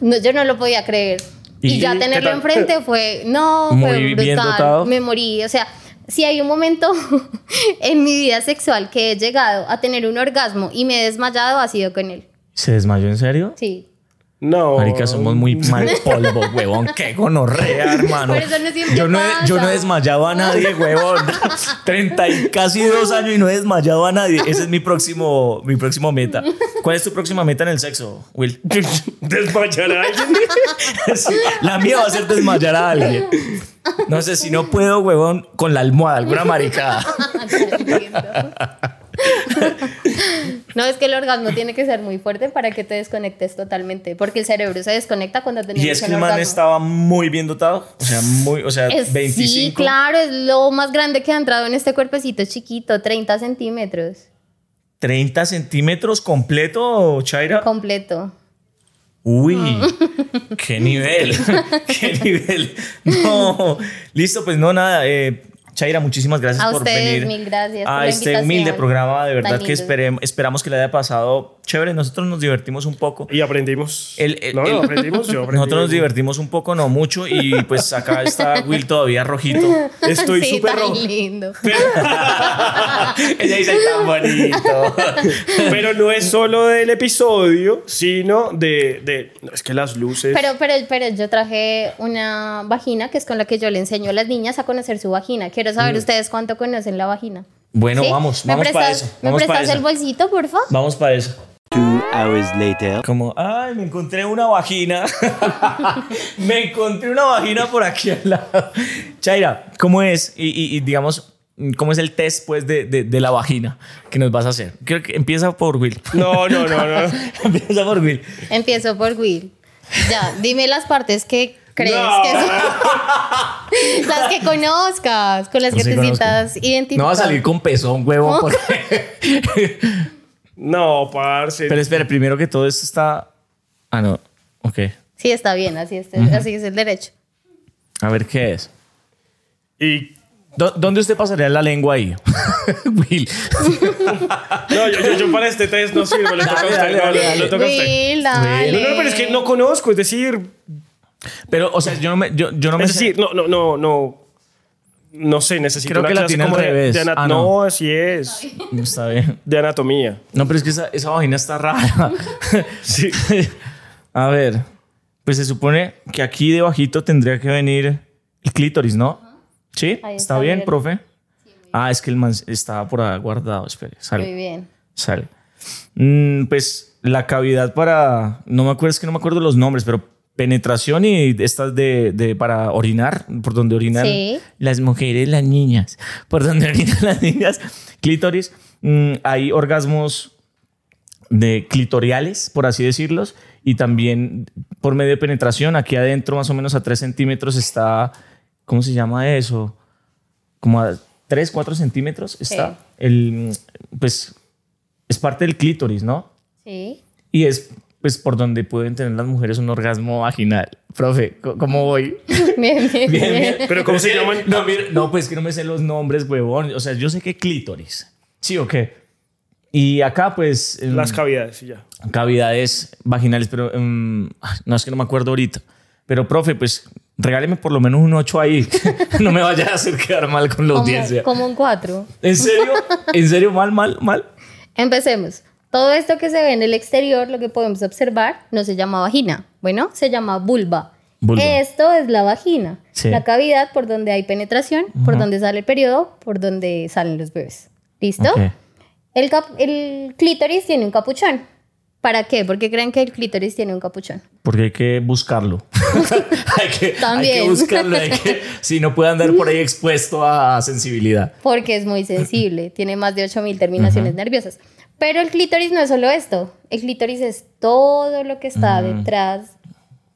Speaker 1: no, yo no lo podía creer. Y,
Speaker 2: ¿Y
Speaker 1: ya tenerlo enfrente [LAUGHS] fue, no,
Speaker 2: Muy
Speaker 1: fue brutal. Me morí, o sea, si hay un momento [LAUGHS] en mi vida sexual que he llegado a tener un orgasmo y me he desmayado, ha sido con él.
Speaker 2: ¿Se desmayó en serio?
Speaker 1: Sí.
Speaker 3: No.
Speaker 2: Marica, somos muy [LAUGHS] mal polvo, huevón. Qué gonorrea, hermano.
Speaker 1: Por eso no
Speaker 2: yo, no he, yo no desmayado a nadie, huevón. [LAUGHS] 30 y casi dos años y no he desmayado a nadie. Ese es mi próximo, mi próximo meta. ¿Cuál es tu próxima meta en el sexo, Will? [LAUGHS]
Speaker 3: Desmayar a alguien.
Speaker 2: La mía va a ser desmayar a alguien. No sé si no puedo, huevón, con la almohada, alguna maricada. [LAUGHS]
Speaker 1: No, es que el orgasmo tiene que ser muy fuerte para que te desconectes totalmente, porque el cerebro se desconecta cuando tenemos
Speaker 2: Y es que
Speaker 1: el
Speaker 2: man estaba muy bien dotado. O sea, muy, o sea,
Speaker 1: Es-
Speaker 2: 25.
Speaker 1: Sí, claro, es lo más grande que ha entrado en este cuerpecito chiquito, 30 centímetros,
Speaker 2: 30 centímetros completo, Chaira.
Speaker 1: completo.
Speaker 2: Uy,
Speaker 1: Mm.
Speaker 2: qué nivel, [LAUGHS] qué nivel. No, listo, pues no, nada. Eh, Chaira, muchísimas gracias
Speaker 1: A
Speaker 2: por
Speaker 1: ustedes,
Speaker 2: venir
Speaker 1: mil gracias por
Speaker 2: a
Speaker 1: la
Speaker 2: este humilde programa. De verdad que
Speaker 1: lindo.
Speaker 2: esperem- esperamos que le haya pasado chévere. Nosotros nos divertimos un poco.
Speaker 3: Y aprendimos.
Speaker 2: El- el-
Speaker 3: no, no, aprendimos. Yo aprendí.
Speaker 2: Nosotros nos divertimos un poco, no mucho, y pues acá está Will todavía rojito. [LAUGHS]
Speaker 3: Estoy
Speaker 1: sí,
Speaker 3: súper
Speaker 1: tan
Speaker 3: rojo.
Speaker 1: lindo. [LAUGHS]
Speaker 2: Ella dice tan bonito. [LAUGHS]
Speaker 3: Pero no es solo del episodio, sino de. de no, es que las luces.
Speaker 1: Pero, pero, pero yo traje una vagina que es con la que yo le enseño a las niñas a conocer su vagina. Quiero saber ustedes cuánto conocen la vagina.
Speaker 2: Bueno,
Speaker 1: ¿Sí?
Speaker 2: vamos,
Speaker 1: ¿Me
Speaker 2: vamos para
Speaker 1: prestas-
Speaker 2: eso.
Speaker 1: ¿Me
Speaker 2: Vamos para
Speaker 1: prestas el
Speaker 2: eso.
Speaker 1: bolsito, por favor?
Speaker 2: Vamos para eso.
Speaker 4: Two hours later.
Speaker 2: Como, ay, me encontré una vagina. [LAUGHS] me encontré una vagina por aquí al lado. Chaira, ¿cómo es? Y, y- y, digamos, ¿cómo es el test pues, de, de- de la vagina que nos vas a hacer? Creo que empieza por Will.
Speaker 3: No, no, no, no. [LAUGHS]
Speaker 2: empieza por Will.
Speaker 1: Empiezo por Will. Ya, dime las partes que crees
Speaker 3: No.
Speaker 1: que son. [LAUGHS] las que conozcas, con las
Speaker 2: No
Speaker 1: que
Speaker 2: sé,
Speaker 1: te
Speaker 2: conozco.
Speaker 1: sientas identificado.
Speaker 2: No va a salir con pezón, huevo. porque-
Speaker 3: No, parce.
Speaker 2: Pero espera, primero que todo esto está... Ah, no. Ok.
Speaker 1: Sí, está bien, así es, así es el derecho.
Speaker 2: A ver, ¿qué es?
Speaker 3: Y.
Speaker 2: ¿Dó- ¿Dónde usted pasaría la lengua ahí? [LAUGHS] Will.
Speaker 3: No, yo, yo, yo para este test no sirvo. Le toca a usted.
Speaker 2: dale,
Speaker 3: no,
Speaker 2: dale,
Speaker 3: le-
Speaker 2: dale.
Speaker 3: le toca a usted.
Speaker 1: Will,
Speaker 3: No,
Speaker 1: dale.
Speaker 3: no, pero es que no conozco. Es decir.
Speaker 2: Pero, o sea, yo no me... Yo, yo no me
Speaker 3: Es
Speaker 2: sé-
Speaker 3: decir, no, no, no, no. No sé, necesito
Speaker 2: Creo
Speaker 3: una
Speaker 2: que la
Speaker 3: clase
Speaker 2: tiene al
Speaker 3: como de-
Speaker 2: revés.
Speaker 3: de
Speaker 2: Ah,
Speaker 3: no.
Speaker 2: no.
Speaker 3: así es.
Speaker 2: Está bien.
Speaker 3: De anatomía.
Speaker 2: No, pero es que esa, esa vagina está rara. [LAUGHS]
Speaker 3: Sí. [LAUGHS]
Speaker 2: A ver, pues se supone que aquí debajito tendría que venir el clítoris, ¿no? ¿Sí? ¿Está
Speaker 1: está
Speaker 2: bien,
Speaker 1: bien.
Speaker 2: profe? Ah, es que el man estaba por ahí guardado. Espere,
Speaker 1: Muy
Speaker 2: sale.
Speaker 1: bien.
Speaker 2: Sale. Mm, pues la cavidad para... No me acuerdo, es que no me acuerdo los nombres, pero penetración y estas de, de para orinar, por donde orinan
Speaker 1: Sí.
Speaker 2: las mujeres, las niñas, por donde [LAUGHS] orinan las niñas, clítoris, mm, hay orgasmos de clitoriales, por así decirlos, y también por medio de penetración, aquí adentro más o menos a 3 centímetros está, ¿cómo se llama eso? Como a 3, 4 centímetros está
Speaker 1: Sí.
Speaker 2: el, pues, es parte del clítoris, ¿no?
Speaker 1: Sí.
Speaker 2: Y es, pues, por donde pueden tener las mujeres un orgasmo vaginal. Profe, ¿cómo voy? [LAUGHS]
Speaker 1: Bien, bien,
Speaker 2: Bien, bien.
Speaker 3: Pero ¿cómo se llaman?
Speaker 2: No, mira, no, pues que no me sé los nombres, huevón. O sea, yo sé que clítoris. ¿Sí o qué? Y acá, pues, em,
Speaker 3: Las cavidades, y ya.
Speaker 2: cavidades vaginales, pero ay, no es que no me acuerdo ahorita. Pero, profe, pues, regáleme por lo menos un 8 ahí. [LAUGHS] no me vaya a hacer quedar mal con la audiencia.
Speaker 1: Como, como un cuatro.
Speaker 2: ¿En serio? ¿En serio? ¿Mal, mal, mal?
Speaker 1: Empecemos. Todo esto que se ve en el exterior, lo que podemos observar, no se llama vagina. Bueno, se llama vulva.
Speaker 2: Vulva.
Speaker 1: Esto es la vagina.
Speaker 2: Sí.
Speaker 1: La cavidad por donde hay penetración, por donde sale el periodo, por donde salen los bebés. ¿Listo?
Speaker 2: Ok.
Speaker 1: El, el clítoris tiene un capuchón. ¿Para qué? Porque creen que el clítoris tiene un capuchón.
Speaker 2: Porque hay que buscarlo. [LAUGHS] hay, que, hay que
Speaker 1: También.
Speaker 2: buscarlo. Hay que, si no puede andar por ahí expuesto a sensibilidad.
Speaker 1: Porque es muy sensible. tiene más de 8000 terminaciones nerviosas. Pero el clítoris no es solo esto. El clítoris es todo lo que está detrás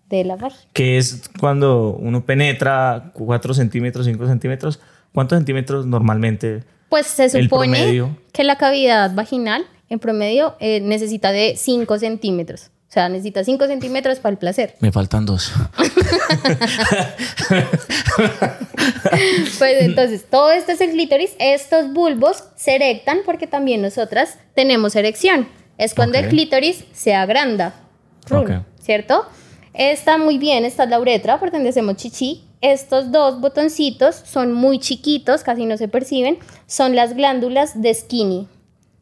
Speaker 1: de la vagina.
Speaker 2: Que es cuando uno penetra 4 centímetros, 5 centímetros, ¿Cuántos centímetros normalmente?
Speaker 1: Pues se supone que la cavidad vaginal en promedio eh, necesita de 5 centímetros. O sea, necesita 5 centímetros para el placer.
Speaker 2: Me faltan dos. [LAUGHS]
Speaker 1: Pues entonces, todo esto es el clítoris. Estos bulbos se erectan porque también nosotras tenemos erección. Es cuando el clítoris se agranda. Run. ¿Cierto? Está muy bien, esta es la uretra por donde hacemos chichi. Estos dos botoncitos son muy chiquitos, casi no se perciben. Son las glándulas de skinny.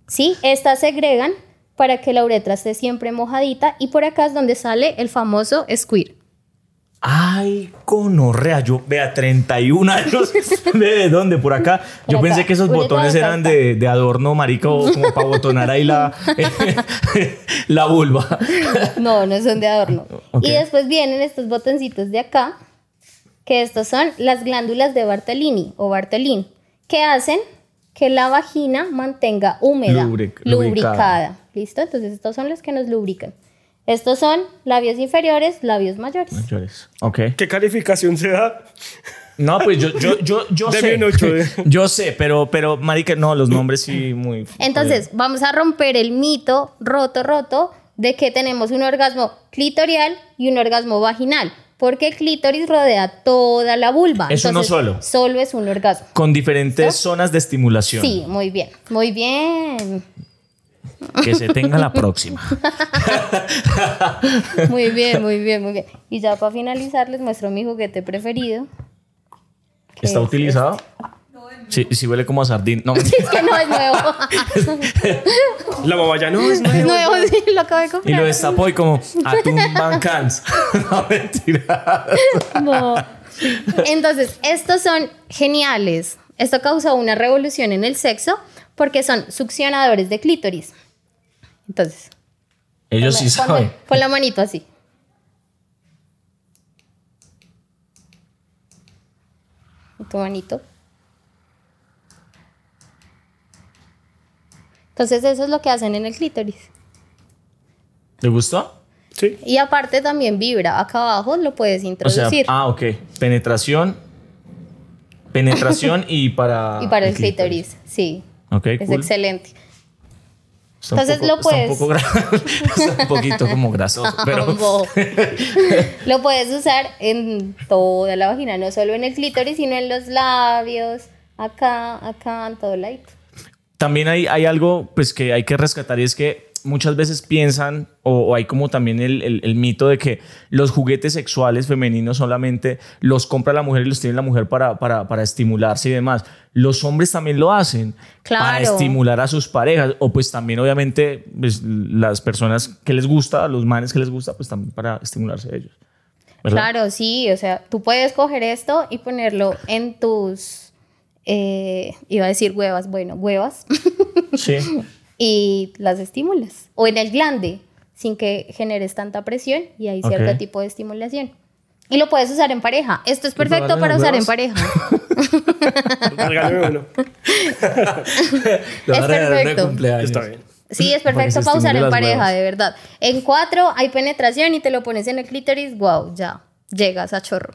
Speaker 1: ¿Sí? Estas segregan para que la uretra esté siempre mojadita y por acá es donde sale el famoso squirt.
Speaker 2: Ay, conorrea. Yo, vea, 31 años. [LAUGHS] ¿De dónde? Por acá. Yo
Speaker 1: acá.
Speaker 2: pensé que esos botones eran de, de adorno, marico, como para botonar ahí la, [LAUGHS] [LAUGHS] la vulva.
Speaker 1: No, no son de adorno. Y después vienen estos botoncitos de acá, que estos son las glándulas de Bartolini o Bartolín, que hacen que la vagina mantenga húmeda,
Speaker 2: Lubric-
Speaker 1: lubricada. ¿Listo? Entonces estos son los que nos lubrican. Estos son labios inferiores, labios mayores.
Speaker 2: Mayores. Ok.
Speaker 3: ¿Qué calificación se da?
Speaker 2: No, pues yo, yo, yo, yo sé.
Speaker 3: eh. [LAUGHS]
Speaker 2: Yo sé, pero, pero, marica, no, los nombres sí muy...
Speaker 1: Entonces, vamos a romper el mito roto, roto de que tenemos un orgasmo clitorial y un orgasmo vaginal. Porque el clítoris rodea toda la vulva.
Speaker 2: Es uno solo.
Speaker 1: Solo es un orgasmo.
Speaker 2: Con diferentes
Speaker 1: ¿Listo?
Speaker 2: zonas de estimulación.
Speaker 1: Sí, muy bien. Muy bien.
Speaker 2: Que se tenga la próxima. [LAUGHS]
Speaker 1: Muy bien, muy bien, muy bien. Y ya para finalizar, les muestro mi juguete preferido.
Speaker 2: ¿Está
Speaker 1: es
Speaker 2: utilizado? Sí, sí huele como a sardín. No, [LAUGHS]
Speaker 1: este. Es que no es nuevo. [LAUGHS]
Speaker 3: La mamá ya no es
Speaker 1: es
Speaker 3: nuevo.
Speaker 1: nuevo, sí, lo acabo de
Speaker 2: y
Speaker 1: comprar.
Speaker 2: lo destapó y como atún bancans. No, mentira.
Speaker 1: No. Entonces, estos son geniales. Esto causó una revolución en el sexo porque son succionadores de clítoris. Entonces,
Speaker 2: Ellos sí saben.
Speaker 1: ponme- Pon la manito así. Tu manito. Entonces, eso es lo que hacen en el clítoris.
Speaker 2: ¿Le gustó?
Speaker 3: Sí.
Speaker 1: Y aparte también vibra. Acá abajo lo puedes
Speaker 2: O sea,
Speaker 1: introducir.
Speaker 2: ah, ok. Penetración. Penetración [LAUGHS] y para.
Speaker 1: y para el clítoris, sí. Es
Speaker 2: cool.
Speaker 1: excelente.
Speaker 2: Está
Speaker 1: Entonces
Speaker 2: poco-
Speaker 1: lo puedes-
Speaker 2: Está un, poco gra- [LAUGHS] está un poquito como grasoso, [LAUGHS] pero. [LAUGHS]
Speaker 1: Lo puedes usar en toda la vagina, no solo en el clítoris, sino en los labios, acá, acá, en todo lado.
Speaker 2: También hay, hay algo pues, que hay que rescatar y es que muchas veces piensan o, o hay como también el, el- el mito de que los juguetes sexuales femeninos solamente los compra la mujer y los tiene la mujer para, para, para estimularse y demás. Los hombres también lo hacen para estimular a sus parejas o pues también obviamente pues, las personas que les gusta, los manes que les gusta, pues también para estimularse a ellos. ¿verdad?
Speaker 1: Claro, sí, o sea, tú puedes coger esto y ponerlo en tus, eh, iba a decir huevas, bueno, huevas,
Speaker 2: Sí. [LAUGHS]
Speaker 1: y las estimulas. O en el glande, sin que generes tanta presión y hay cierto
Speaker 2: Ok.
Speaker 1: tipo de estimulación. Y lo puedes usar en pareja. Esto es perfecto para usar en pareja. [LAUGHS]
Speaker 3: Uno. [LAUGHS]
Speaker 1: Es perfecto.
Speaker 3: Está bien.
Speaker 1: Sí, es perfecto para usar en pareja, de verdad. En cuatro hay penetración y te lo pones en el clítoris, wow, ya, llegas a chorro.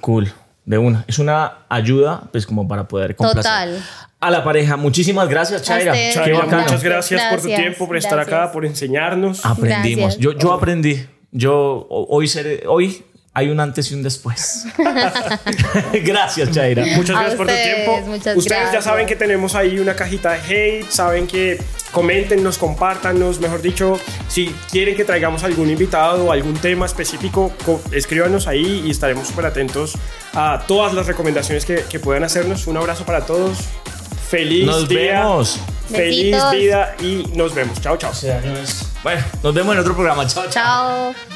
Speaker 2: Cool, de una. Es una ayuda, pues, como para poder complacer
Speaker 1: Total.
Speaker 2: a la pareja. Muchísimas gracias, Chaira. Qué bacano.
Speaker 3: muchas gracias, por tu tiempo, por estar
Speaker 1: gracias.
Speaker 3: acá, por enseñarnos.
Speaker 2: Aprendimos.
Speaker 1: Gracias.
Speaker 2: Yo, yo aprendí. Yo hoy seré, hoy hay un antes y un después. [LAUGHS] gracias, Chaira.
Speaker 3: Muchas gracias por tu
Speaker 1: ustedes,
Speaker 3: tiempo.
Speaker 1: muchas
Speaker 3: Ustedes ya
Speaker 1: gracias.
Speaker 3: saben que tenemos ahí una cajita de hate, saben que coméntenos, compártanos, mejor dicho, si quieren que traigamos algún invitado o algún tema específico, co- escríbanos ahí y estaremos súper atentos a todas las recomendaciones que, que puedan hacernos. Un abrazo para todos. Feliz
Speaker 2: Nos
Speaker 3: día.
Speaker 2: vemos.
Speaker 3: Feliz
Speaker 1: Besitos.
Speaker 3: vida y nos vemos. Chao, chao.
Speaker 2: Bueno, nos vemos en otro programa. Chao, chao.
Speaker 1: Chao.